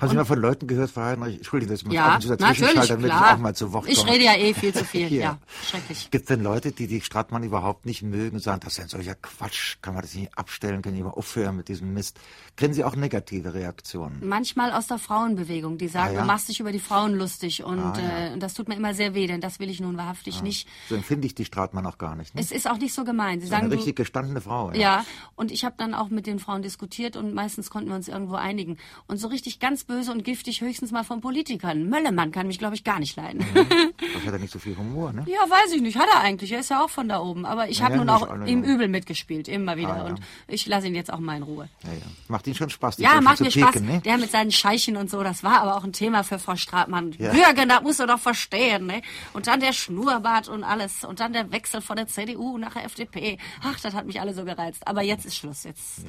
Haben Sie mal von Leuten gehört, Frau Heinrich? Entschuldigung, dass ich ja, ab und zu damit klar. ich auch mal zu Wort komme. Ich rede ja eh viel zu viel. ja. ja, schrecklich. Gibt es denn Leute, die die Stratmann überhaupt nicht mögen und sagen, das ist ein solcher Quatsch, kann man das nicht abstellen, können die mal aufhören mit diesem Mist? Kriegen Sie auch negative Reaktionen? Manchmal aus der Frauenbewegung, die sagen, ah, ja? du machst dich über die Frauen lustig und ah, ja. äh, das tut mir immer sehr weh, denn das will ich nun wahrhaftig ah. nicht. So empfinde ich die Stratmann auch gar nicht. Ne? Es ist auch nicht so gemein. Sie so sagen, eine richtig gestandene Frau. Ja, ja und ich habe dann auch mit den Frauen diskutiert und meistens konnten wir uns irgendwo einigen. Und so richtig ganz böse und giftig höchstens mal von Politikern. Möllemann kann mich, glaube ich, gar nicht leiden. Mhm. Das hat er nicht so viel Humor, ne? Ja, weiß ich nicht. Hat er eigentlich. Er ist ja auch von da oben. Aber ich habe nun auch im Übel mitgespielt, immer wieder. Ah, ja. Und ich lasse ihn jetzt auch mal in Ruhe. Ja, ja. Macht ihn schon Spaß. Ja, macht mir Spaß. Ne? Der mit seinen Scheichen und so, das war aber auch ein Thema für Frau Stratmann. Ja. Bürger, das musst du doch verstehen. Ne? Und dann der Schnurrbart und alles. Und dann der Wechsel von der CDU nach der FDP. Ach, das hat mich alle so gereizt. Aber jetzt ist Schluss. Jetzt.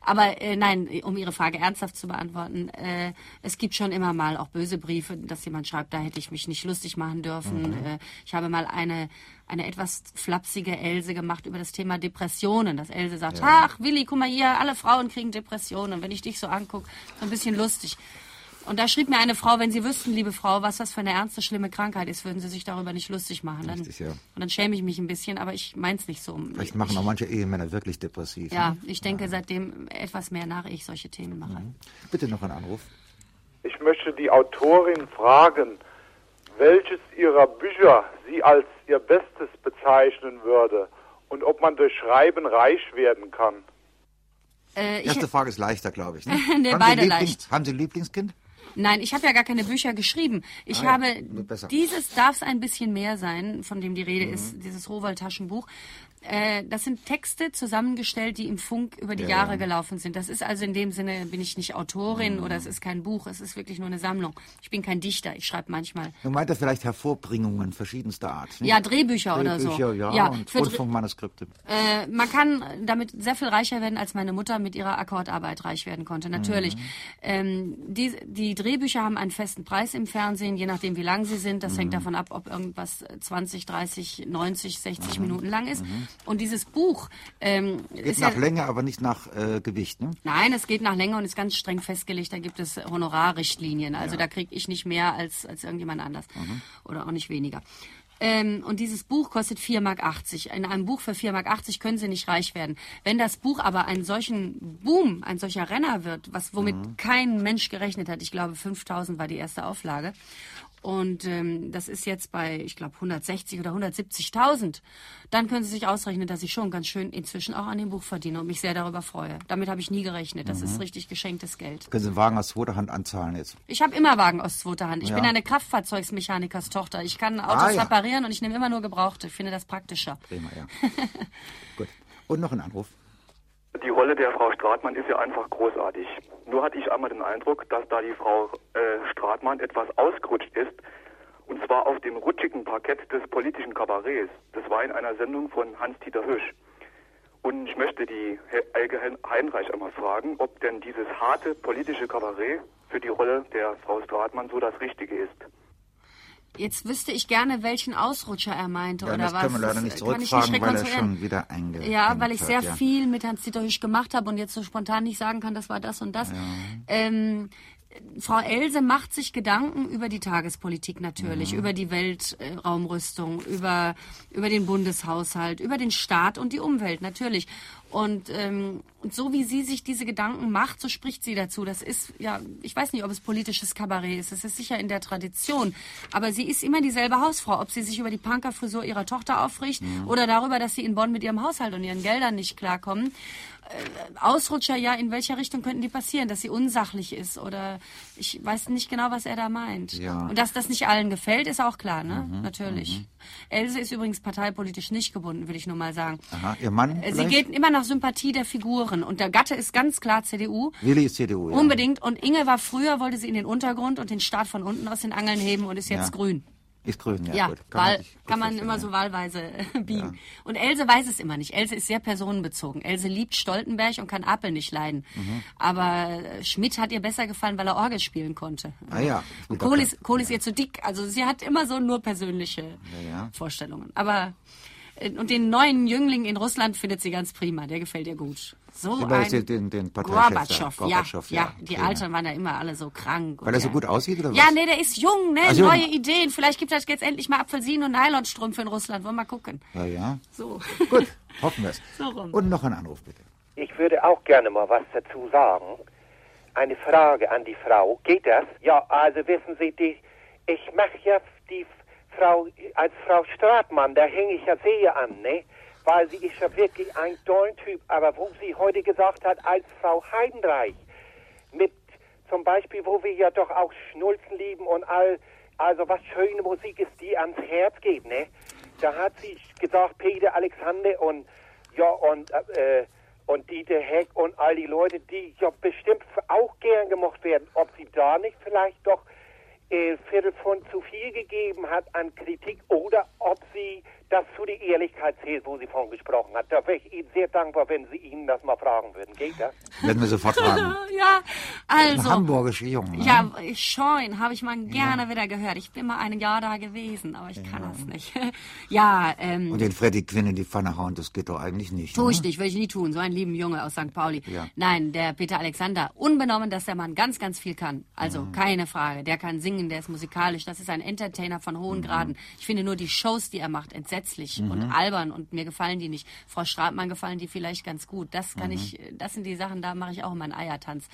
Aber äh, nein, um Ihre Frage ernsthaft zu beantworten, äh, es gibt schon immer mal auch böse Briefe, dass jemand schreibt, da hätte ich mich nicht lustig machen dürfen. Mhm. Äh, ich habe mal eine eine etwas flapsige Else gemacht über das Thema Depressionen. Dass Else sagt, ja. ach Willi, guck mal hier, alle Frauen kriegen Depressionen. Und wenn ich dich so angucke, so ein bisschen lustig. Und da schrieb mir eine Frau, wenn Sie wüssten, liebe Frau, was das für eine ernste, schlimme Krankheit ist, würden Sie sich darüber nicht lustig machen. Dann, Richtig, ja. Und dann schäme ich mich ein bisschen, aber ich meins nicht so. Vielleicht machen auch manche Ehemänner wirklich depressiv. Ja, ne? ich denke ja. seitdem etwas mehr nach ich solche Themen mache. Mhm. Bitte noch ein Anruf. Ich möchte die Autorin fragen, welches ihrer Bücher sie als ihr Bestes bezeichnen würde und ob man durch Schreiben reich werden kann. Äh, Erste Frage ist leichter, glaube ich. Ne? nee, beide leicht. Haben Sie ein Lieblingskind? Nein, ich habe ja gar keine Bücher geschrieben. Ich ah, habe ja, dieses darf es ein bisschen mehr sein, von dem die Rede mhm. ist, dieses Rowold-Taschenbuch. Äh, das sind Texte zusammengestellt, die im Funk über die ja, Jahre ja. gelaufen sind. Das ist also in dem Sinne, bin ich nicht Autorin mhm. oder es ist kein Buch, es ist wirklich nur eine Sammlung. Ich bin kein Dichter, ich schreibe manchmal. Du meint vielleicht Hervorbringungen verschiedenster Art? Nicht? Ja, Drehbücher, Drehbücher, oder so. Ja, ja und Rundfunkmanuskripte. Äh, man kann damit sehr viel reicher werden, als meine Mutter mit ihrer Akkordarbeit reich werden konnte, natürlich. Mhm. Ähm, die, die Drehbücher haben einen festen Preis im Fernsehen, je nachdem wie lang sie sind. Das mhm. hängt davon ab, ob irgendwas 20, 30, 90, 60 Minuten lang ist. Und dieses Buch ähm, geht nach ja, Länge, aber nicht nach äh, Gewicht, ne? Nein, es geht nach Länge und ist ganz streng festgelegt. Da gibt es Honorarrichtlinien. Also ja. da kriege ich nicht mehr als, als irgendjemand anders. Mhm. Oder auch nicht weniger. Ähm, und dieses Buch kostet 4,80 Mark. In einem Buch für 4,80 Mark können Sie nicht reich werden. Wenn das Buch aber einen solchen Boom, ein solcher Renner wird, was womit mhm. kein Mensch gerechnet hat, ich glaube 5000 war die erste Auflage, und ähm, das ist jetzt bei, ich glaube, 160 oder 170.000. Dann können Sie sich ausrechnen, dass ich schon ganz schön inzwischen auch an dem Buch verdiene und mich sehr darüber freue. Damit habe ich nie gerechnet. Das mhm. ist richtig geschenktes Geld. Können Sie einen Wagen aus zweiter Hand anzahlen jetzt? Ich habe immer Wagen aus zweiter Hand. Ich ja. bin eine Kraftfahrzeugsmechanikers Tochter. Ich kann Autos ah, ja. reparieren und ich nehme immer nur Gebrauchte. Ich finde das praktischer. Prima, ja. Gut. Und noch ein Anruf. Die Rolle der Frau Stratmann ist ja einfach großartig. Nur hatte ich einmal den Eindruck, dass da die Frau äh, Stratmann etwas ausgerutscht ist Und zwar auf dem rutschigen Parkett des politischen Kabarets. Das war in einer Sendung von Hans-Dieter Hüsch. Und ich möchte die Elke Heinreich einmal fragen, ob denn dieses harte politische Kabarett für die Rolle der Frau Stratmann so das Richtige ist. Jetzt wüsste ich gerne, welchen Ausrutscher er meinte ja, oder das was. können wir leider nicht zurückfragen, weil er schon wieder einge Ja, weil ich sehr ja. viel mit Hans Dieter Hüsch gemacht habe und jetzt so spontan nicht sagen kann, das war das und das. Ja. Ähm, Frau Else macht sich Gedanken über die Tagespolitik natürlich, mhm. über die Weltraumrüstung, über, über den Bundeshaushalt, über den Staat und die Umwelt natürlich. Und ähm, so wie sie sich diese Gedanken macht, so spricht sie dazu. Das ist ja, ich weiß nicht, ob es politisches Kabarett ist. Es ist sicher in der Tradition. Aber sie ist immer dieselbe Hausfrau. Ob sie sich über die Punkerfrisur ihrer Tochter aufricht mhm. oder darüber, dass sie in Bonn mit ihrem Haushalt und ihren Geldern nicht klarkommen. Äh, Ausrutscher, ja, in welcher Richtung könnten die passieren? Dass sie unsachlich ist oder ich weiß nicht genau, was er da meint. Ja. Und dass das nicht allen gefällt, ist auch klar, ne? Mhm, Natürlich. Mhm. Else ist übrigens parteipolitisch nicht gebunden, will ich nur mal sagen. Aha, ihr Mann? Äh, sie geht immer nach Sympathie der Figuren und der Gatte ist ganz klar CDU. Willi ist CDU, ja. Unbedingt. Und Inge war früher, wollte sie in den Untergrund und den Staat von unten aus den Angeln heben und ist jetzt ja. grün. Ist grün, ja. Ja, gut. Kann Wahl, man, kann man immer so wahlweise äh, biegen. Ja. Und Else weiß es immer nicht. Else ist sehr personenbezogen. Else liebt Stoltenberg und kann Apel nicht leiden. Mhm. Aber äh, Schmidt hat ihr besser gefallen, weil er Orgel spielen konnte. Ah ja. Und Kohl ist, Kohl ist ihr zu dick. Also sie hat immer so nur persönliche Vorstellungen. Aber äh, und den neuen Jüngling in Russland findet sie ganz prima. Der gefällt ihr gut. So ein den, den Gorbatschow, ja, ja, ja. Die okay, Alten waren ja immer alle so krank. Weil er so gut aussieht oder was? Ja, nee, der ist jung, ne? Also, Neue Ideen. Vielleicht gibt es jetzt endlich mal Apfelsinen und Nylonstrümpfe in Russland. Wollen wir mal gucken. Ja, ja. So. Gut, hoffen wir es. So rum. Und noch ein Anruf, bitte. Ich würde auch gerne mal was dazu sagen. Eine Frage an die Frau. Geht das? Ja, also wissen Sie, die, ich mache ja die Frau, als Frau Stratmann, da hänge ich ja sehr an, ne? Weil sie ist ja wirklich ein toller Typ. Aber wo sie heute gesagt hat, als Frau Heidenreich, mit zum Beispiel, wo wir ja doch auch Schnulzen lieben und all, also was schöne Musik ist, die ans Herz geht, ne? Da hat sie gesagt, Peter Alexander und, ja, und, äh, und Dieter Heck und all die Leute, die ja bestimmt auch gern gemocht werden, ob sie da nicht vielleicht doch äh, Viertel von zu viel gegeben hat an Kritik oder ob sie das zu der Ehrlichkeit zählt, wo sie von gesprochen hat. Da wäre ich Ihnen sehr dankbar, wenn Sie Ihnen das mal fragen würden. Geht das? Werden wir sofort fragen. ja, also. Ein hamburgische Junge. Ne? Ja, schon, habe ich mal gerne ja. wieder gehört. Ich bin mal ein Jahr da gewesen, aber ich ja. kann das nicht. ja, ähm. Und den Freddy Quinn in die Pfanne hauen, das geht doch eigentlich nicht. Tue ich nicht, würde ich nie tun. So einen lieben Junge aus St. Pauli. Ja. Nein, der Peter Alexander, unbenommen, dass der Mann ganz, ganz viel kann. Also, mhm. keine Frage. Der kann singen, der ist musikalisch, das ist ein Entertainer von hohen mhm. Graden. Ich finde nur die Shows, die er macht, entsetzlich mhm. und albern und mir gefallen die nicht. Frau Stratmann gefallen die vielleicht ganz gut. Das kann mhm. ich, das sind die Sachen, da mache ich auch immer einen Eiertanz.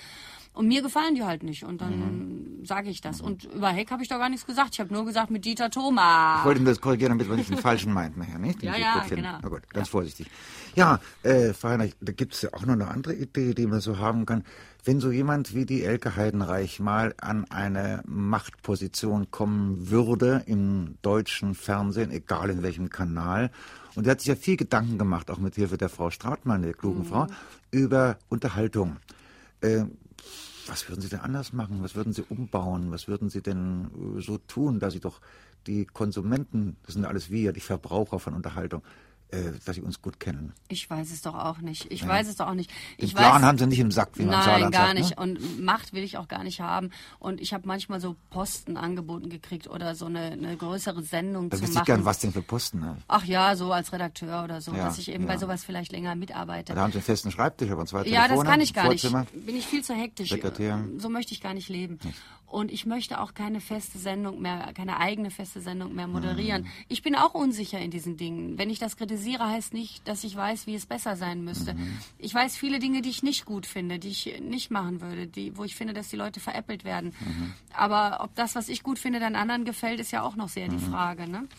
Und mir gefallen die halt nicht. Und dann mhm. sage ich das. Und über Heck habe ich doch gar nichts gesagt. Ich habe nur gesagt mit Dieter Thomas. Ich wollte das korrigieren, damit wir nicht den falschen meint nachher, nicht? Den ja, ja, genau. Na gut, ganz ja. vorsichtig. Ja, äh, Frau Heinrich, da gibt es ja auch noch eine andere Idee, die man so haben kann. Wenn so jemand wie die Elke Heidenreich mal an eine Machtposition kommen würde im deutschen Fernsehen, egal in welchem Kanal, und er hat sich ja viel Gedanken gemacht, auch mit Hilfe der Frau Stratmann, der klugen mhm. Frau, über Unterhaltung. Äh, was würden Sie denn anders machen? Was würden Sie umbauen? Was würden Sie denn äh, so tun, dass Sie doch die Konsumenten, das sind alles wir, die Verbraucher von Unterhaltung, dass sie uns gut kennen. Ich weiß es doch auch nicht. Ich ja. weiß es doch auch nicht. Den ich Plan weiß, haben sie nicht im Sack, wie man Nein, Saarland gar sagt, nicht. Ne? Und Macht will ich auch gar nicht haben. Und ich habe manchmal so Posten angeboten gekriegt oder so eine, eine größere Sendung da zu machen. Da ich gern, was denn für Posten? Ne? Ach ja, so als Redakteur oder so, ja, dass ich eben ja. bei sowas vielleicht länger mitarbeite. Da haben Sie einen festen Schreibtisch, aber zwei Ja, Telefone, das kann ich gar nicht. Bin ich viel zu hektisch. Sekretär. So möchte ich gar nicht leben. Nicht. Und ich möchte auch keine feste Sendung mehr, keine eigene feste Sendung mehr moderieren. Mhm. Ich bin auch unsicher in diesen Dingen. Wenn ich das kritisiere, heißt nicht, dass ich weiß, wie es besser sein müsste. Mhm. Ich weiß viele Dinge, die ich nicht gut finde, die ich nicht machen würde, die, wo ich finde, dass die Leute veräppelt werden. Mhm. Aber ob das, was ich gut finde, dann anderen gefällt, ist ja auch noch sehr die mhm. Frage. Ne?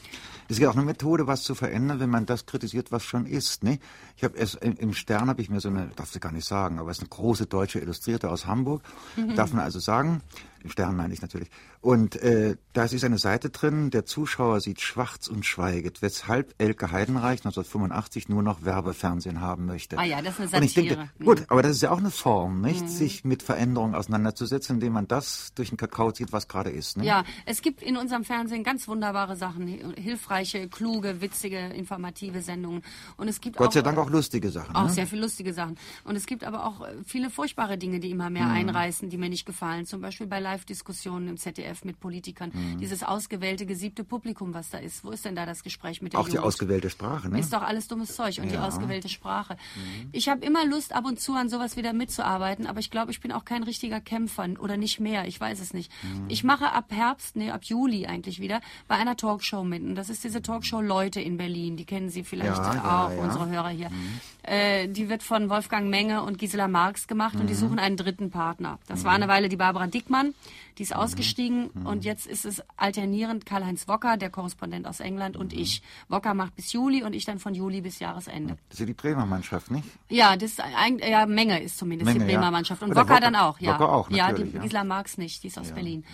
Das ist ja auch eine Methode, was zu verändern, wenn man das kritisiert, was schon ist. Ne? Ich habe es im Stern habe ich mir so eine, darf ich gar nicht sagen, aber es ist eine große deutsche Illustrierte aus Hamburg. Mhm. Darf man also sagen, Im Stern meine ich natürlich. Und äh, da ist eine Seite drin, der Zuschauer sieht schwarz und schweiget, weshalb Elke Heidenreich 1985 nur noch Werbefernsehen haben möchte. Ah ja, das ist eine Satire. Und ich denke, gut, aber das ist ja auch eine Form, nicht? Mhm. Sich mit Veränderungen auseinanderzusetzen, indem man das durch den Kakao zieht, was gerade ist. Nicht? Ja, es gibt in unserem Fernsehen ganz wunderbare Sachen, hilfreiche, kluge, witzige, informative Sendungen. Und es gibt Gott sei auch, Dank auch lustige Sachen. Auch ne? sehr viele lustige Sachen. Und es gibt aber auch viele furchtbare Dinge, die immer mehr mhm. einreißen, die mir nicht gefallen. Zum Beispiel bei Live-Diskussionen im ZDF mit Politikern. Mhm. Dieses ausgewählte, gesiebte Publikum, was da ist. Wo ist denn da das Gespräch mit der Auch Jugend? die ausgewählte Sprache, ne? Ist doch alles dummes Zeug. Und ja. die ausgewählte Sprache. Mhm. Ich habe immer Lust, ab und zu an sowas wieder mitzuarbeiten, aber ich glaube, ich bin auch kein richtiger Kämpfer oder nicht mehr. Ich weiß es nicht. Mhm. Ich mache ab Herbst, nee, ab Juli eigentlich wieder, bei einer Talkshow mit. Und das ist diese Talkshow Leute in Berlin. Die kennen Sie vielleicht ja, auch, ja, unsere Hörer hier. Mhm. Äh, die wird von Wolfgang Menge und Gisela Marx gemacht und die mhm. suchen einen dritten Partner. Das war eine Weile die Barbara Dickmann. Die ist mhm. ausgestiegen mhm. und jetzt ist es alternierend Karl-Heinz Wocker, der Korrespondent aus England, und mhm. ich. Wocker macht bis Juli und ich dann von Juli bis Jahresende. Das ist ja die Bremer Mannschaft, nicht? Ja, das ist ein, ja, Menge ist zumindest Menge, die Bremer ja. Mannschaft. Und Wocker, Wocker, dann auch, ja. Wocker auch, ja, die, Gisela Marx nicht, die ist aus ja, Berlin.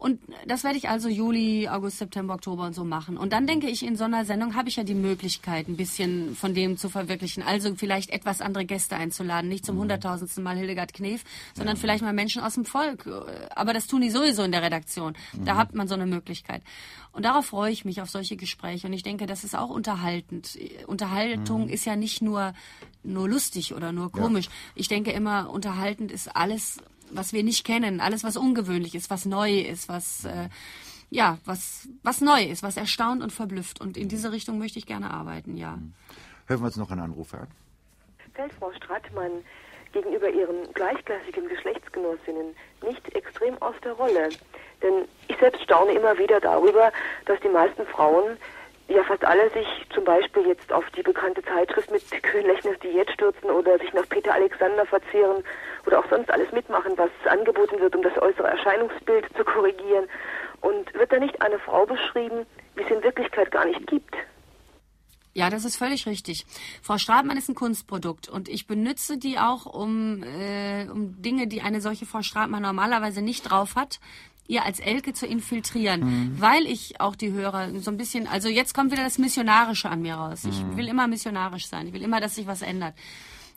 Und das werde ich also Juli, August, September, Oktober und so machen. Und dann denke ich, in so einer Sendung habe ich ja die Möglichkeit, ein bisschen von dem zu verwirklichen. Also vielleicht etwas andere Gäste einzuladen. Nicht zum mhm. hunderttausendsten Mal Hildegard Knef, sondern ja. vielleicht mal Menschen aus dem Volk. Aber das tun die sowieso in der Redaktion. Da mhm. hat man so eine Möglichkeit. Und darauf freue ich mich, auf solche Gespräche. Und ich denke, das ist auch unterhaltend. Unterhaltung mhm. ist ja nicht nur, nur lustig oder nur komisch. Ja. Ich denke immer, unterhaltend ist alles was wir nicht kennen, alles was ungewöhnlich ist, was neu ist, was äh, ja, was was neu ist, was erstaunt und verblüfft. Und in diese Richtung möchte ich gerne arbeiten, ja. Hören wir uns noch einen Anruf an. Fällt Frau Strattmann gegenüber ihren gleichklassigen Geschlechtsgenossinnen nicht extrem aus der Rolle? Denn ich selbst staune immer wieder darüber, dass die meisten Frauen ja fast alle sich zum Beispiel jetzt auf die bekannte Zeitschrift mit Kühn-Lechners Diät stürzen oder sich nach Peter Alexander verzehren oder auch sonst alles mitmachen, was angeboten wird, um das äußere Erscheinungsbild zu korrigieren. Und wird da nicht eine Frau beschrieben, wie es in Wirklichkeit gar nicht gibt? Ja, das ist völlig richtig. Frau Stratmann ist ein Kunstprodukt und ich benütze die auch, um, äh, um Dinge, die eine solche Frau Stratmann normalerweise nicht drauf hat, ihr als Elke zu infiltrieren, mhm. weil ich auch die Hörer so ein bisschen, also jetzt kommt wieder das Missionarische an mir raus. Ich mhm. will immer missionarisch sein, ich will immer, dass sich was ändert.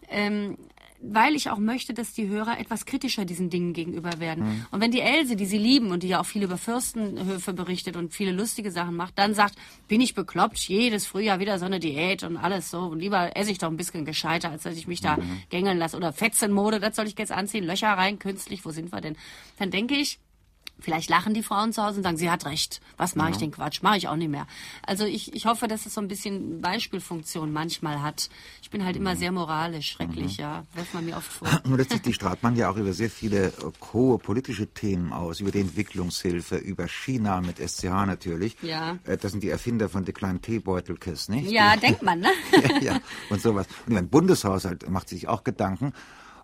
Ähm, weil ich auch möchte, dass die Hörer etwas kritischer diesen Dingen gegenüber werden. Mhm. Und wenn die Else, die sie lieben und die ja auch viel über Fürstenhöfe berichtet und viele lustige Sachen macht, dann sagt, bin ich bekloppt, jedes Frühjahr wieder so eine Diät und alles so. Und lieber esse ich doch ein bisschen gescheiter, als dass ich mich da mhm. gängeln lasse. Oder Fetzenmode, das soll ich jetzt anziehen, Löcher rein, künstlich, wo sind wir denn? Dann denke ich, Vielleicht lachen die Frauen zu Hause und sagen, sie hat recht. Was mache ja. ich den Quatsch? Mache ich auch nicht mehr. Also ich, ich hoffe, dass es so ein bisschen Beispielfunktion manchmal hat. Ich bin halt immer mhm. sehr moralisch, schrecklich, mhm. ja. Wirft man mir oft vor. Nur lässt sich die Stratmann ja auch über sehr viele äh, hohe politische Themen aus, über die Entwicklungshilfe, über China mit SCH natürlich. Ja. Äh, das sind die Erfinder von der kleinen Teebeutelkiss, nicht? Ja, denkt man, ne? ja, ja, und sowas. Und über den Bundeshaushalt macht sie sich auch Gedanken.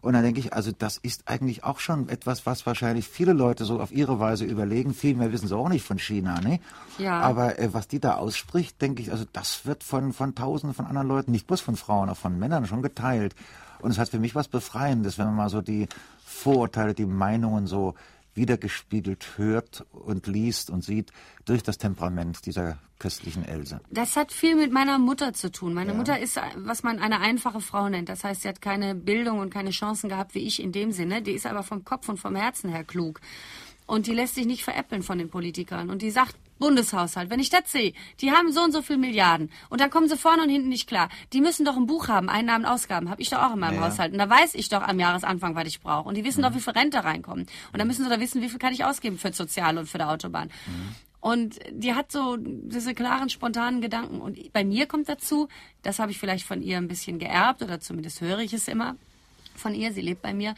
Und dann denke ich, also das ist eigentlich auch schon etwas, was wahrscheinlich viele Leute so auf ihre Weise überlegen. Viel mehr wissen sie auch nicht von China, ne? Ja. Aber äh, was die da ausspricht, denke ich, also das wird von, von Tausenden von anderen Leuten, nicht bloß von Frauen, auch von Männern schon geteilt. Und es hat für mich was Befreiendes, wenn man mal so die Vorurteile, die Meinungen so wiedergespiegelt hört und liest und sieht durch das Temperament dieser köstlichen Else. Das hat viel mit meiner Mutter zu tun. Meine ja. Mutter ist, was man eine einfache Frau nennt. Das heißt, sie hat keine Bildung und keine Chancen gehabt wie ich in dem Sinne. Die ist aber vom Kopf und vom Herzen her klug. Und die lässt sich nicht veräppeln von den Politikern. Und die sagt, Bundeshaushalt, wenn ich das sehe, die haben so und so viel Milliarden und dann kommen sie vorne und hinten nicht klar. Die müssen doch ein Buch haben, Einnahmen, Ausgaben, habe ich doch auch in meinem ja. Haushalt. Und da weiß ich doch am Jahresanfang, was ich brauche. Und die wissen mhm. doch, wie viel Rente reinkommen. Und dann müssen sie doch wissen, wie viel kann ich ausgeben für Soziale und für die Autobahn. Mhm. Und die hat so diese klaren, spontanen Gedanken. Und bei mir kommt dazu, das habe ich vielleicht von ihr ein bisschen geerbt oder zumindest höre ich es immer von ihr. Sie lebt bei mir.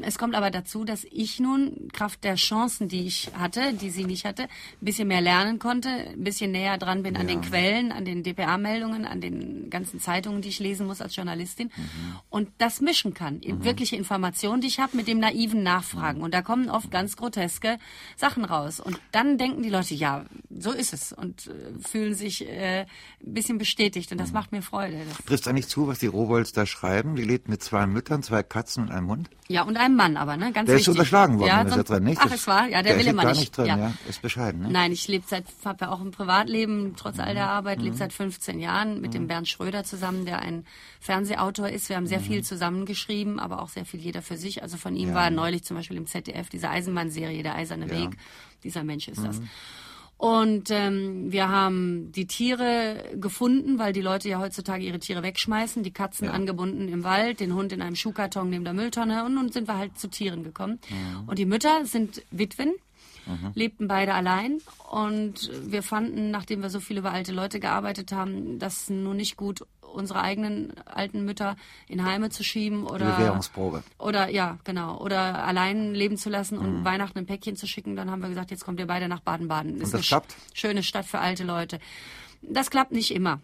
Es kommt aber dazu, dass ich nun Kraft der Chancen, die ich hatte, die sie nicht hatte, ein bisschen mehr lernen konnte, ein bisschen näher dran bin ja. an den Quellen, an den DPA-Meldungen, an den ganzen Zeitungen, die ich lesen muss als Journalistin mhm. und das mischen kann. Mhm. Wirkliche Informationen, die ich habe, mit dem naiven Nachfragen. Mhm. Und da kommen oft ganz groteske Sachen raus. Und dann denken die Leute, ja, so ist es und äh, fühlen sich äh, ein bisschen bestätigt und das mhm. macht mir Freude. Trifft eigentlich zu, was die Robolds da schreiben? Die lebt mit zwei Müttern, zwei Katzen und einem Hund? Ja, und einem Mann aber, ne? Ganz der wichtig. ist unterschlagen worden, ja, ist ja drin, nicht? Ach, es war, ja, der, der will immer gar nicht. drin, ja. ja. Ist bescheiden, ne? Nein, ich lebe seit, habe ja auch ein Privatleben, trotz all der mhm. Arbeit, mhm. lebe seit 15 Jahren mit mhm. dem Bernd Schröder zusammen, der ein Fernsehautor ist. Wir haben sehr mhm. viel zusammengeschrieben, aber auch sehr viel jeder für sich. Also von ihm ja. war neulich zum Beispiel im ZDF diese Eisenbahnserie, der Eiserne. Weg. Dieser Mensch ist das. Und ähm, wir haben die Tiere gefunden, weil die Leute ja heutzutage ihre Tiere wegschmeißen. Die Katzen ja. angebunden im Wald, den Hund in einem Schuhkarton neben der Mülltonne. Und nun sind wir halt zu Tieren gekommen. Mhm. Und die Mütter sind Witwen. Mhm. lebten beide allein und wir fanden, nachdem wir so viel über alte Leute gearbeitet haben, das nun nicht gut, unsere eigenen alten Mütter in Heime zu schieben oder Bewährungsprobe. oder ja genau oder allein leben zu lassen und mhm. Weihnachten ein Päckchen zu schicken. Dann haben wir gesagt, jetzt kommt ihr beide nach Baden-Baden. Ist das klappt? Schöne Stadt für alte Leute. Das klappt nicht immer.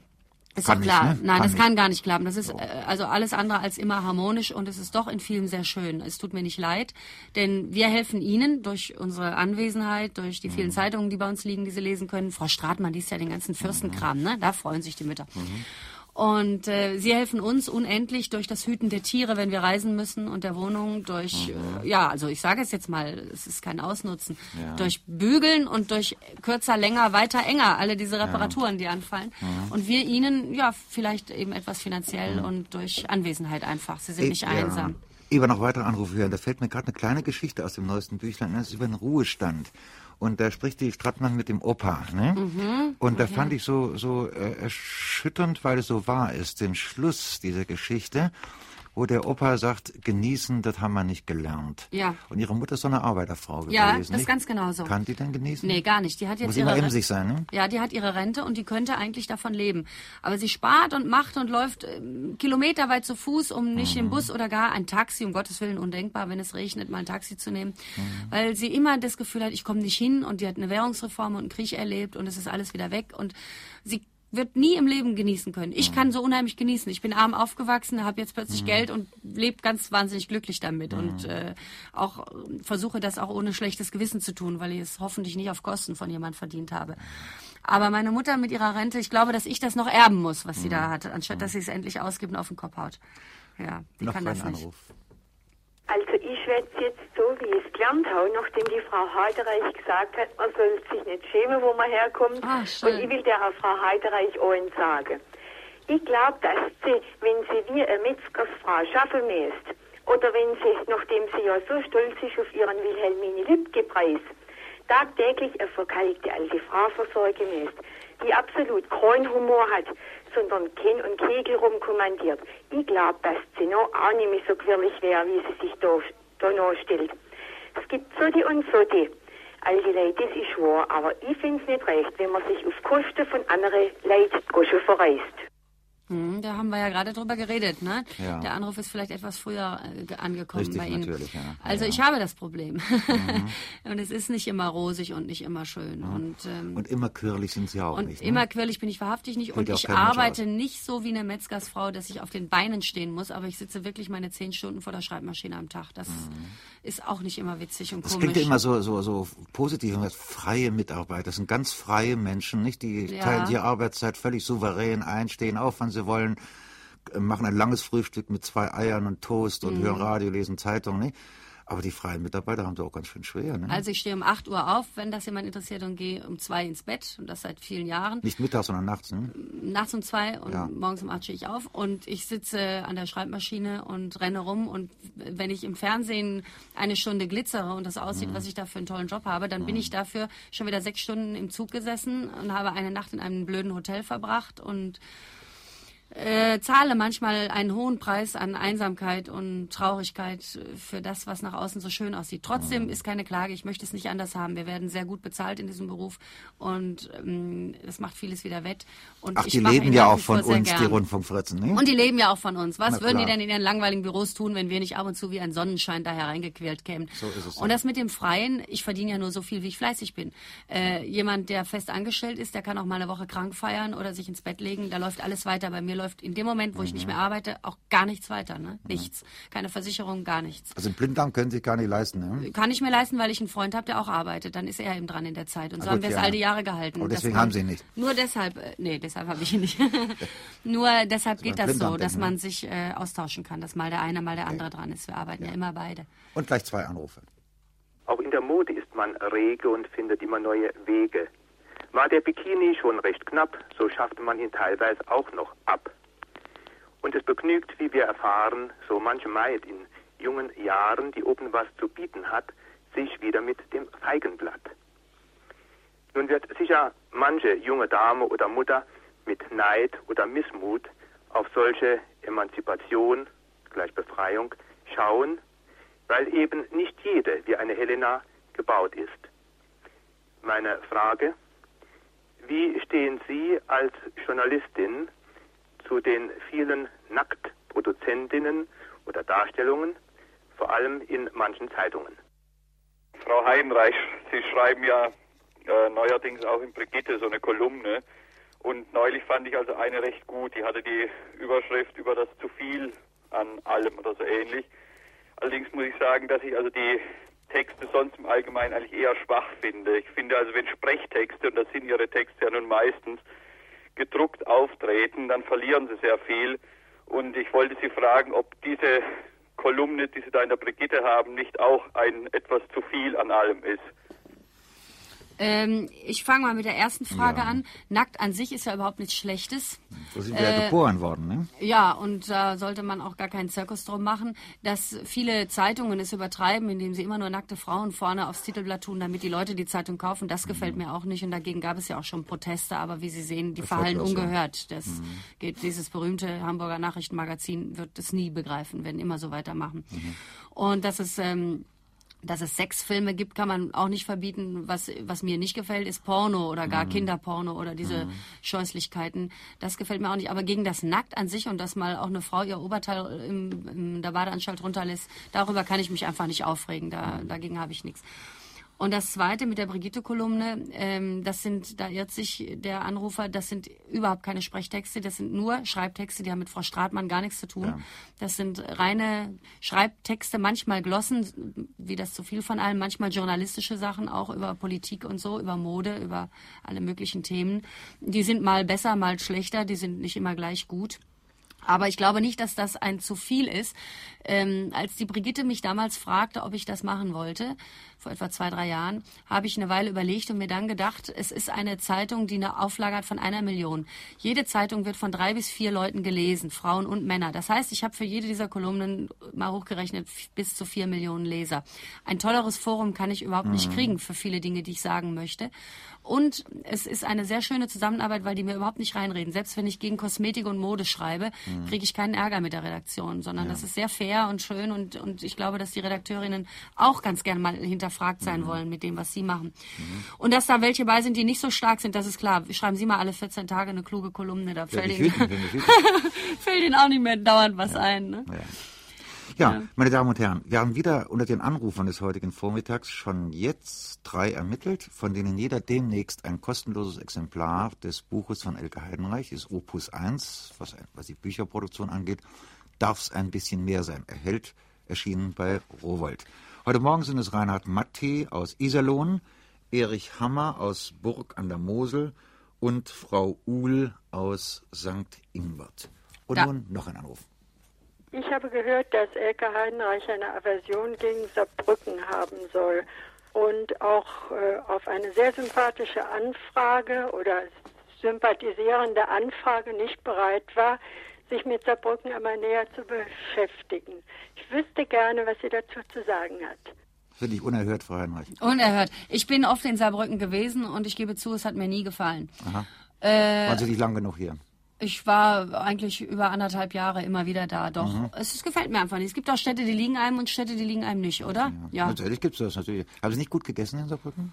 Ist kann ja klar. Nicht, ne? Nein, kann das nicht. kann gar nicht klappen. Das ist so. äh, also alles andere als immer harmonisch und es ist doch in vielen sehr schön. Es tut mir nicht leid, denn wir helfen Ihnen durch unsere Anwesenheit, durch die vielen mhm. Zeitungen, die bei uns liegen, die Sie lesen können. Frau Stratmann liest ja den ganzen Fürstenkram, ne? Da freuen sich die Mütter. Mhm. Und äh, sie helfen uns unendlich durch das Hüten der Tiere, wenn wir reisen müssen und der Wohnung, durch, mhm. äh, ja, also ich sage es jetzt mal, es ist kein Ausnutzen, ja. durch Bügeln und durch kürzer, länger, weiter, enger, alle diese Reparaturen, ja. die anfallen. Mhm. Und wir ihnen, ja, vielleicht eben etwas finanziell mhm. und durch Anwesenheit einfach. Sie sind ich, nicht einsam. Ja. Über noch weitere Anrufe hören. Da fällt mir gerade eine kleine Geschichte aus dem neuesten Büchlein. Das ist über den Ruhestand. Und da spricht die Strattmann mit dem Opa. Ne? Mhm, und da okay. fand ich so, so äh, erschütternd, weil es so wahr ist, den Schluss dieser Geschichte wo der Opa sagt, genießen, das haben wir nicht gelernt. Ja. Und ihre Mutter ist so eine Arbeiterfrau gewesen. Ja, das ist ganz genau so. Kann die denn genießen? Nee, gar nicht. Die hat jetzt Muss ihre immer emsig sein, ne? Ja, die hat ihre Rente und die könnte eigentlich davon leben. Aber sie spart und macht und läuft äh, kilometerweit zu Fuß, um nicht mhm. im Bus oder gar ein Taxi, um Gottes Willen undenkbar, wenn es regnet, mal ein Taxi zu nehmen. Mhm. Weil sie immer das Gefühl hat, ich komme nicht hin und die hat eine Währungsreform und einen Krieg erlebt und es ist alles wieder weg und sie wird nie im Leben genießen können. Ich kann so unheimlich genießen. Ich bin arm aufgewachsen, habe jetzt plötzlich mhm. Geld und lebe ganz wahnsinnig glücklich damit mhm. und äh, auch versuche das auch ohne schlechtes Gewissen zu tun, weil ich es hoffentlich nicht auf Kosten von jemand verdient habe. Aber meine Mutter mit ihrer Rente, ich glaube, dass ich das noch erben muss, was sie da mhm. hat, anstatt dass sie es endlich ausgibt und auf den Kopf haut. Ja, die noch kann das nicht. Anruf. Also ich werde jetzt so, wie ich es gelernt habe, nachdem die Frau Heidereich gesagt hat, man soll sich nicht schämen, wo man herkommt. Ah, und ich will der Frau Heidereich auch sagen. Ich glaube, dass sie, wenn sie wie eine Metzgersfrau schaffen müsste, oder wenn sie, nachdem sie ja so stolz ist auf ihren Wilhelmine Lübcke-Preis, tagtäglich eine verkalkte alte Frau versorgen müsste, die absolut keinen Humor hat, sondern Ken und Kegel rumkommandiert. Ich glaube, dass sie noch auch nicht mehr so quirlig wäre, wie sie sich da, da noch stellt. Es gibt so die und so die. All die Leute, das ist wahr, aber ich finde es nicht recht, wenn man sich auf Kosten von anderen Leuten verreist. Hm, da haben wir ja gerade drüber geredet, ne? Ja. Der Anruf ist vielleicht etwas früher äh, angekommen Richtig, bei Ihnen. Natürlich, ja. Also ja. ich habe das Problem. Mhm. und es ist nicht immer rosig und nicht immer schön. Mhm. Und, ähm, und immer quirlig sind Sie auch und nicht. Ne? immer quirlig bin ich wahrhaftig nicht. Fällt und ich arbeite nicht so wie eine Metzgersfrau, dass ich auf den Beinen stehen muss, aber ich sitze wirklich meine zehn Stunden vor der Schreibmaschine am Tag. Das mhm. ist auch nicht immer witzig und das komisch. Das klingt ja immer so, so, so positiv. Freie Mitarbeiter. Das sind ganz freie Menschen, nicht? Die teilen ihre Arbeitszeit völlig souverän ein, stehen auf, wann sie wollen machen ein langes Frühstück mit zwei Eiern und Toast und mhm. hören Radio, lesen Zeitung. Ne? Aber die freien Mitarbeiter haben es auch ganz schön schwer. Ne? Also ich stehe um 8 Uhr auf, wenn das jemand interessiert, und gehe um 2 ins Bett. Und das seit vielen Jahren. Nicht mittags, sondern nachts, ne? Nachts um 2 und ja. morgens um 8 stehe ich auf. Und ich sitze an der Schreibmaschine und renne rum. Und wenn ich im Fernsehen eine Stunde glitzere und das aussieht, mhm. was ich da für einen tollen Job habe, dann mhm. bin ich dafür schon wieder sechs Stunden im Zug gesessen und habe eine Nacht in einem blöden Hotel verbracht und äh, zahle manchmal einen hohen Preis an Einsamkeit und Traurigkeit für das, was nach außen so schön aussieht. Trotzdem mhm. ist keine Klage, ich möchte es nicht anders haben. Wir werden sehr gut bezahlt in diesem Beruf und ähm, das macht vieles wieder wett. Und Ach, die leben ja auch von uns, die Rundfunkfritzen, ne? Und die leben ja auch von uns. Was Na, würden die denn in ihren langweiligen Büros tun, wenn wir nicht ab und zu wie ein Sonnenschein da hereingequält kämen? So ist es. Und das mit dem Freien, ich verdiene ja nur so viel, wie ich fleißig bin. Äh, jemand, der fest angestellt ist, der kann auch mal eine Woche krank feiern oder sich ins Bett legen, da läuft alles weiter. Bei mir läuft in dem Moment, wo mhm. ich nicht mhm. mehr arbeite, auch gar nichts weiter. Ne? Nichts. Keine Versicherung, gar nichts. Also einen Blinddarm können Sie gar nicht leisten, ne? Kann ich mir leisten, weil ich einen Freund habe, der auch arbeitet. Dann ist er eben dran in der Zeit. Und so ah, haben wir es ja. all die Jahre gehalten. Aber deswegen haben Sie ihn nicht. Nur deshalb, äh, nee, deshalb habe ich ihn nicht. nur deshalb geht das so, dass man sich äh, austauschen kann, dass mal der eine, mal der andere okay. dran ist. Wir arbeiten ja. ja immer beide. Und gleich zwei Anrufe. Auch in der Mode ist man rege und findet immer neue Wege. War der Bikini schon recht knapp, so schaffte man ihn teilweise auch noch ab. Und es begnügt, wie wir erfahren, so manche Maid in jungen Jahren, die oben was zu bieten hat, sich wieder mit dem Feigenblatt. Nun wird sicher manche junge Dame oder Mutter mit Neid oder Missmut auf solche Emanzipation, gleich Befreiung, schauen, weil eben nicht jede wie eine Helena gebaut ist. Meine Frage, wie stehen Sie als Journalistin zu den vielen Nacktproduzentinnen oder Darstellungen, vor allem in manchen Zeitungen? Frau Heidenreich, Sie schreiben ja äh, neuerdings auch in Brigitte so eine Kolumne. Und neulich fand ich also eine recht gut. Die hatte die Überschrift über das zu viel an allem oder so ähnlich. Allerdings muss ich sagen, dass ich also die Texte sonst im Allgemeinen eigentlich eher schwach finde. Ich finde also, wenn Sprechtexte, und das sind ihre Texte ja nun meistens, gedruckt auftreten, dann verlieren sie sehr viel. Und ich wollte Sie fragen, ob diese Kolumne, die Sie da in der Brigitte haben, nicht auch ein etwas zu viel an allem ist. Ähm, ich fange mal mit der ersten Frage ja. an. Nackt an sich ist ja überhaupt nichts Schlechtes. So sind wir äh, ja geboren worden, ne? Ja, und da sollte man auch gar keinen Zirkus drum machen. Dass viele Zeitungen es übertreiben, indem sie immer nur nackte Frauen vorne aufs Titelblatt tun, damit die Leute die Zeitung kaufen, das mhm. gefällt mir auch nicht. Und dagegen gab es ja auch schon Proteste, aber wie Sie sehen, die verhallen ungehört. Das mhm. geht, dieses berühmte Hamburger Nachrichtenmagazin wird es nie begreifen, werden immer so weitermachen. Mhm. Und das ist ähm, dass es Sexfilme gibt, kann man auch nicht verbieten. Was, was mir nicht gefällt, ist Porno oder gar mhm. Kinderporno oder diese mhm. Scheußlichkeiten. Das gefällt mir auch nicht. Aber gegen das Nackt an sich und dass mal auch eine Frau ihr Oberteil im, in der Badeanstalt runterlässt, darüber kann ich mich einfach nicht aufregen. Da, mhm. Dagegen habe ich nichts. Und das Zweite mit der Brigitte-Kolumne, ähm, das sind, da irrt sich der Anrufer, das sind überhaupt keine Sprechtexte, das sind nur Schreibtexte, die haben mit Frau Stratmann gar nichts zu tun. Ja. Das sind reine Schreibtexte, manchmal Glossen, wie das zu viel von allem, manchmal journalistische Sachen auch über Politik und so, über Mode, über alle möglichen Themen. Die sind mal besser, mal schlechter, die sind nicht immer gleich gut. Aber ich glaube nicht, dass das ein zu viel ist. Ähm, als die Brigitte mich damals fragte, ob ich das machen wollte, vor etwa zwei, drei Jahren, habe ich eine Weile überlegt und mir dann gedacht, es ist eine Zeitung, die eine Auflage hat von einer Million. Jede Zeitung wird von drei bis vier Leuten gelesen, Frauen und Männer. Das heißt, ich habe für jede dieser Kolumnen mal hochgerechnet bis zu vier Millionen Leser. Ein tolleres Forum kann ich überhaupt mhm. nicht kriegen für viele Dinge, die ich sagen möchte. Und es ist eine sehr schöne Zusammenarbeit, weil die mir überhaupt nicht reinreden. Selbst wenn ich gegen Kosmetik und Mode schreibe, mhm. kriege ich keinen Ärger mit der Redaktion, sondern ja. das ist sehr fair und schön und, und ich glaube, dass die Redakteurinnen auch ganz gerne mal hinterfragt sein mhm. wollen mit dem, was sie machen. Mhm. Und dass da welche bei sind, die nicht so stark sind, das ist klar. Schreiben Sie mal alle 14 Tage eine kluge Kolumne, da fällt, Ihnen, fällt Ihnen auch nicht mehr dauernd was ja. ein. Ne? Ja. Ja, meine Damen und Herren, wir haben wieder unter den Anrufern des heutigen Vormittags schon jetzt drei ermittelt, von denen jeder demnächst ein kostenloses Exemplar des Buches von Elke Heidenreich, ist Opus 1, was, was die Bücherproduktion angeht, darf es ein bisschen mehr sein. Erhält, erschienen bei Rowold. Heute Morgen sind es Reinhard Matte aus Iserlohn, Erich Hammer aus Burg an der Mosel und Frau Uhl aus St. Ingbert. Und da. nun noch ein Anruf. Ich habe gehört, dass Elke Heidenreich eine Aversion gegen Saarbrücken haben soll und auch äh, auf eine sehr sympathische Anfrage oder sympathisierende Anfrage nicht bereit war, sich mit Saarbrücken einmal näher zu beschäftigen. Ich wüsste gerne, was sie dazu zu sagen hat. Finde ich unerhört, Frau Heinrich. Unerhört. Ich bin oft in Saarbrücken gewesen und ich gebe zu, es hat mir nie gefallen. Aha. Äh, Waren Sie nicht lang genug hier? Ich war eigentlich über anderthalb Jahre immer wieder da, doch. Mhm. Es, es, gefällt mir einfach nicht. Es gibt auch Städte, die liegen einem und Städte, die liegen einem nicht, oder? Ja. ja. Natürlich gibt es das natürlich. Haben Sie nicht gut gegessen in Saarbrücken?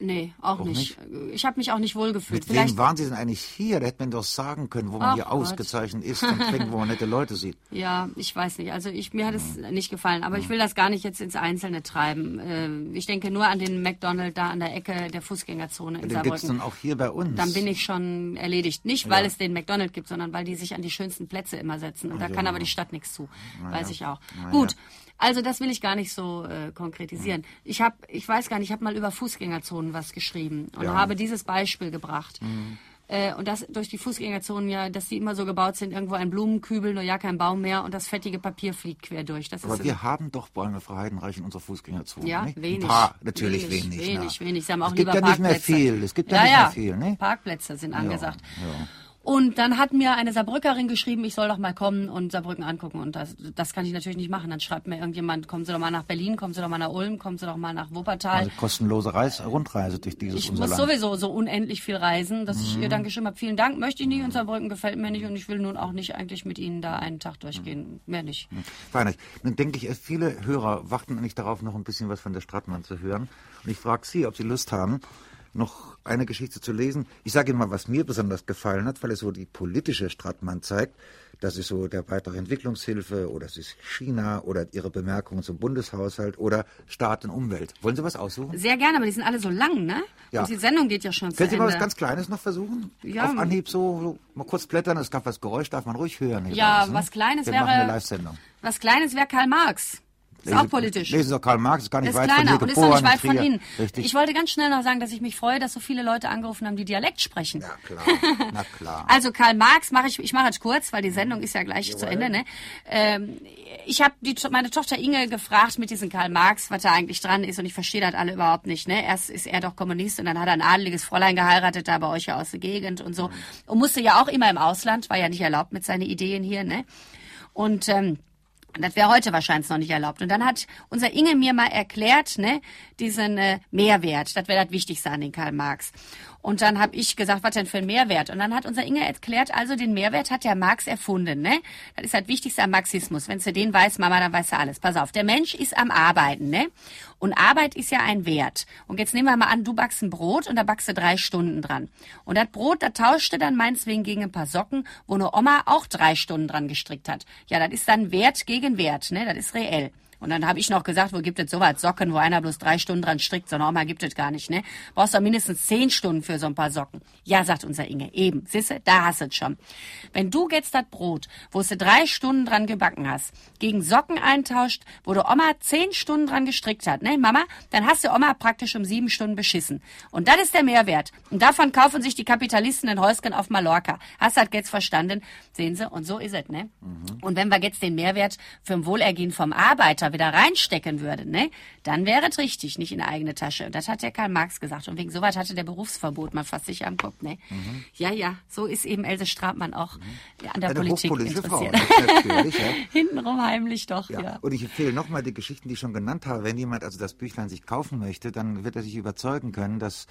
Nee, auch, auch nicht. nicht. Ich habe mich auch nicht wohlgefühlt. Mit Vielleicht wem waren Sie denn eigentlich hier? Da hätte man doch sagen können, wo man Ach, hier Gott. ausgezeichnet ist und trinken, wo man nette Leute sieht. Ja, ich weiß nicht. Also ich, mir hat es ja. nicht gefallen. Aber ja. ich will das gar nicht jetzt ins Einzelne treiben. Äh, ich denke nur an den McDonald da an der Ecke der Fußgängerzone in den Saarbrücken. Den dann auch hier bei uns. Dann bin ich schon erledigt. Nicht, weil ja. es den McDonald gibt, sondern weil die sich an die schönsten Plätze immer setzen. Und da kann aber die Stadt nichts zu. Weiß ich auch. Gut. Also das will ich gar nicht so äh, konkretisieren. Ich habe, ich weiß gar nicht, ich habe mal über Fußgängerzonen was geschrieben und ja. habe dieses Beispiel gebracht. Mhm. Äh, und das durch die Fußgängerzonen ja, dass die immer so gebaut sind, irgendwo ein Blumenkübel, nur ja kein Baum mehr und das fettige Papier fliegt quer durch. Das Aber wir haben doch Bäume für Heidenreich in unserer Fußgängerzone. Ja, nicht? wenig. Ein paar, natürlich wenig. Wenig, wenig. wenig. Sie haben auch es gibt ja nicht mehr viel. Es gibt ja, ja nicht mehr viel. Ne? Parkplätze sind angesagt. Ja, ja. Und dann hat mir eine Saarbrückerin geschrieben, ich soll doch mal kommen und Saarbrücken angucken. Und das, das kann ich natürlich nicht machen. Dann schreibt mir irgendjemand, kommen Sie doch mal nach Berlin, kommen Sie doch mal nach Ulm, kommen Sie doch mal nach Wuppertal. Also kostenlose Reis Rundreise durch dieses Ich muss Land. sowieso so unendlich viel reisen, dass mhm. ich ihr dann geschrieben habe, vielen Dank, möchte ich nicht und Saarbrücken gefällt mir nicht und ich will nun auch nicht eigentlich mit Ihnen da einen Tag durchgehen. Mhm. Mehr nicht. Mhm. Fein. Dann denke ich, viele Hörer warten eigentlich darauf, noch ein bisschen was von der Stratmann zu hören. Und ich frage Sie, ob Sie Lust haben, noch eine Geschichte zu lesen. Ich sage Ihnen mal, was mir besonders gefallen hat, weil es so die politische Stratmann zeigt. Das ist so der Beitrag Entwicklungshilfe oder es ist China oder Ihre Bemerkungen zum Bundeshaushalt oder Staat und Umwelt. Wollen Sie was aussuchen? Sehr gerne, aber die sind alle so lang, ne? Ja. Und die Sendung geht ja schon Können zu Sie mal was ganz Kleines noch versuchen? Ja. Auf Anhieb so, so mal kurz blättern, es gab was Geräusch, darf man ruhig hören. Ja, raus, ne? was Kleines Wir wäre... Machen eine Live-Sendung. Was Kleines wäre Karl Marx. Ist auch politisch. Lesen Sie Karl Marx, ist gar nicht ist weit kleiner von hier und ist doch nicht weit von Ihnen. Richtig. Ich wollte ganz schnell noch sagen, dass ich mich freue, dass so viele Leute angerufen haben, die Dialekt sprechen. Ja, klar. Na klar. also Karl Marx mache ich, ich mache jetzt kurz, weil die Sendung ist ja gleich Jawohl. zu Ende. Ne? Ähm, ich habe meine Tochter Inge gefragt mit diesem Karl Marx, was da eigentlich dran ist und ich verstehe das alle überhaupt nicht. Ne? Erst ist er doch Kommunist und dann hat er ein adeliges Fräulein geheiratet, da bei euch ja aus der Gegend und so. Und musste ja auch immer im Ausland, war ja nicht erlaubt mit seinen Ideen hier. Ne? Und... Ähm, das wäre heute wahrscheinlich noch nicht erlaubt. Und dann hat unser Inge mir mal erklärt, ne, diesen äh, Mehrwert, das wäre das Wichtigste an den Karl Marx. Und dann habe ich gesagt, was denn für ein Mehrwert? Und dann hat unser Inge erklärt, also den Mehrwert hat der Marx erfunden. Ne? Das ist das Wichtigste am Marxismus. Wenn du den weißt, Mama, dann weißt du alles. Pass auf, der Mensch ist am Arbeiten. Ne? Und Arbeit ist ja ein Wert. Und jetzt nehmen wir mal an, du backst ein Brot und da backst du drei Stunden dran. Und das Brot, da tauscht du dann meinetwegen gegen ein paar Socken, wo eine Oma auch drei Stunden dran gestrickt hat. Ja, das ist dann Wert gegen Wert. Ne? Das ist reell. Und dann habe ich noch gesagt, wo gibt es sowas? Socken, wo einer bloß drei Stunden dran strickt, so normal gibt es gar nicht, ne? Brauchst doch mindestens zehn Stunden für so ein paar Socken. Ja, sagt unser Inge, eben, siehste, da hast du es schon. Wenn du jetzt das Brot, wo du drei Stunden dran gebacken hast, gegen Socken eintauscht, wo du Oma zehn Stunden dran gestrickt hat, ne, Mama, dann hast du Oma praktisch um sieben Stunden beschissen. Und das ist der Mehrwert. Und davon kaufen sich die Kapitalisten ein Häuschen auf Mallorca. Hast du das jetzt verstanden? Sehen Sie, und so ist es, ne? Mhm. Und wenn wir jetzt den Mehrwert für ein Wohlergehen vom Arbeiter wieder reinstecken würde, ne, dann wäre es richtig, nicht in eigene Tasche. Und das hat ja Karl Marx gesagt. Und wegen sowas hatte der Berufsverbot mal fast sich am Kopf, ne. Mhm. Ja, ja, so ist eben Else Stratmann auch mhm. an der Eine Politik interessiert. Frau, ja. Hintenrum heimlich doch, ja. ja. Und ich empfehle nochmal die Geschichten, die ich schon genannt habe. Wenn jemand also das Büchlein sich kaufen möchte, dann wird er sich überzeugen können, dass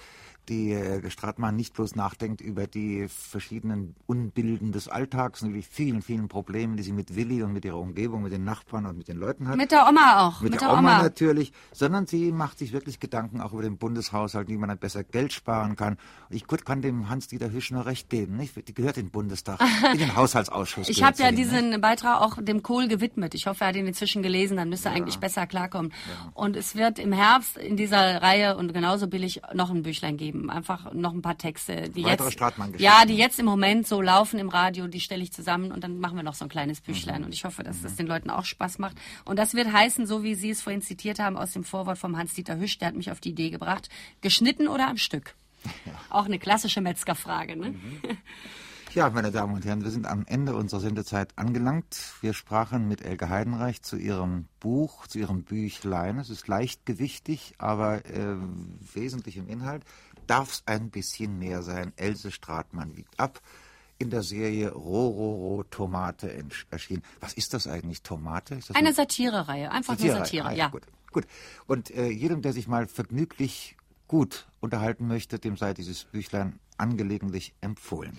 die äh, Stratmann nicht bloß nachdenkt über die verschiedenen Unbilden des Alltags und die vielen, vielen Probleme, die sie mit Willi und mit ihrer Umgebung, mit den Nachbarn und mit den Leuten hat. Mit der Oma auch. Mit, mit der, der, Oma, natürlich, sondern sie macht sich wirklich Gedanken auch über den Bundeshaushalt, wie man dann besser Geld sparen kann. Und ich kann dem Hans-Dieter Hüsch nur recht geben. Nicht? Die gehört in den Bundestag, in den Haushaltsausschuss. ich habe ja diesen nicht? Beitrag auch dem Kohl gewidmet. Ich hoffe, er hat ihn inzwischen gelesen, dann müsste er ja. eigentlich besser klarkommen. Ja. Und es wird im Herbst in dieser Reihe und genauso billig noch ein Büchlein geben. Einfach noch ein paar Texte, die Weitere jetzt, ja, die jetzt im Moment so laufen im Radio, die stelle ich zusammen und dann machen wir noch so ein kleines Büchlein. Mhm. Und ich hoffe, dass mhm. das den Leuten auch Spaß macht. Und das wird heißen, so wie Sie es vorhin zitiert haben aus dem Vorwort vom Hans-Dieter Hüsch, der hat mich auf die Idee gebracht, geschnitten oder am Stück? Ja. Auch eine klassische Metzgerfrage, ne? Mhm. Ja, meine Damen und Herren, wir sind am Ende unserer Sendezeit angelangt. Wir sprachen mit Elke Heidenreich zu ihrem Buch, zu ihrem Büchlein. Es ist leichtgewichtig, aber äh, wesentlich im Inhalt darf es ein bisschen mehr sein. Else Stratmann wiegt ab. In der Serie Rororo Tomate erschienen. Was ist das eigentlich, Tomate? Das eine Satire-Reihe, einfach Satire nur Satire, ah, ja. Gut, gut. Und äh, jedem, der sich mal vergnüglich gut unterhalten möchte, dem sei dieses Büchlein angelegentlich empfohlen.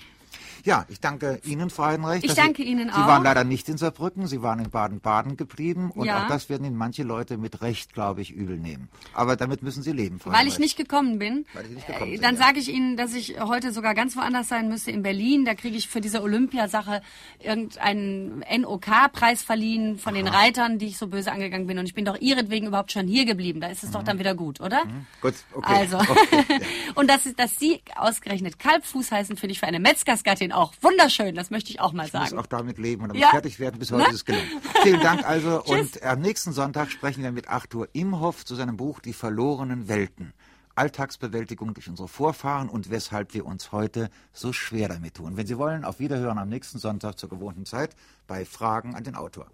Ja, ich danke Ihnen, Frau Heinrich. Ich danke Sie, Ihnen auch. Sie waren leider nicht in Saarbrücken, Sie waren in Baden-Baden geblieben und ja. auch das werden Ihnen manche Leute mit Recht, glaube ich, übel nehmen. Aber damit müssen Sie leben, Frau Weil Heinrich. ich nicht gekommen bin. Weil ich nicht gekommen äh, sind, Dann ja. sage ich Ihnen, dass ich heute sogar ganz woanders sein müsste, in Berlin. Da kriege ich für diese Olympiasache irgendeinen NOK-Preis verliehen von den Reitern, die ich so böse angegangen bin. Und ich bin doch ihretwegen überhaupt schon hier geblieben. Da ist es doch dann wieder gut, oder? Gut, okay. Also, und dass, dass Sie ausgerechnet Kalbfuß heißen, finde ich für eine Metzgersgattin auch wunderschön. Das möchte ich auch mal Ich muss sagen. auch damit leben und damit Ja. fertig werden. Bis heute Ne? ist es gelungen. Vielen Dank also. Und am nächsten Sonntag sprechen wir mit Arthur Imhoff zu seinem Buch Die verlorenen Welten. Alltagsbewältigung durch unsere Vorfahren und weshalb wir uns heute so schwer damit tun. Wenn Sie wollen, auf Wiederhören am nächsten Sonntag zur gewohnten Zeit bei Fragen an den Autor.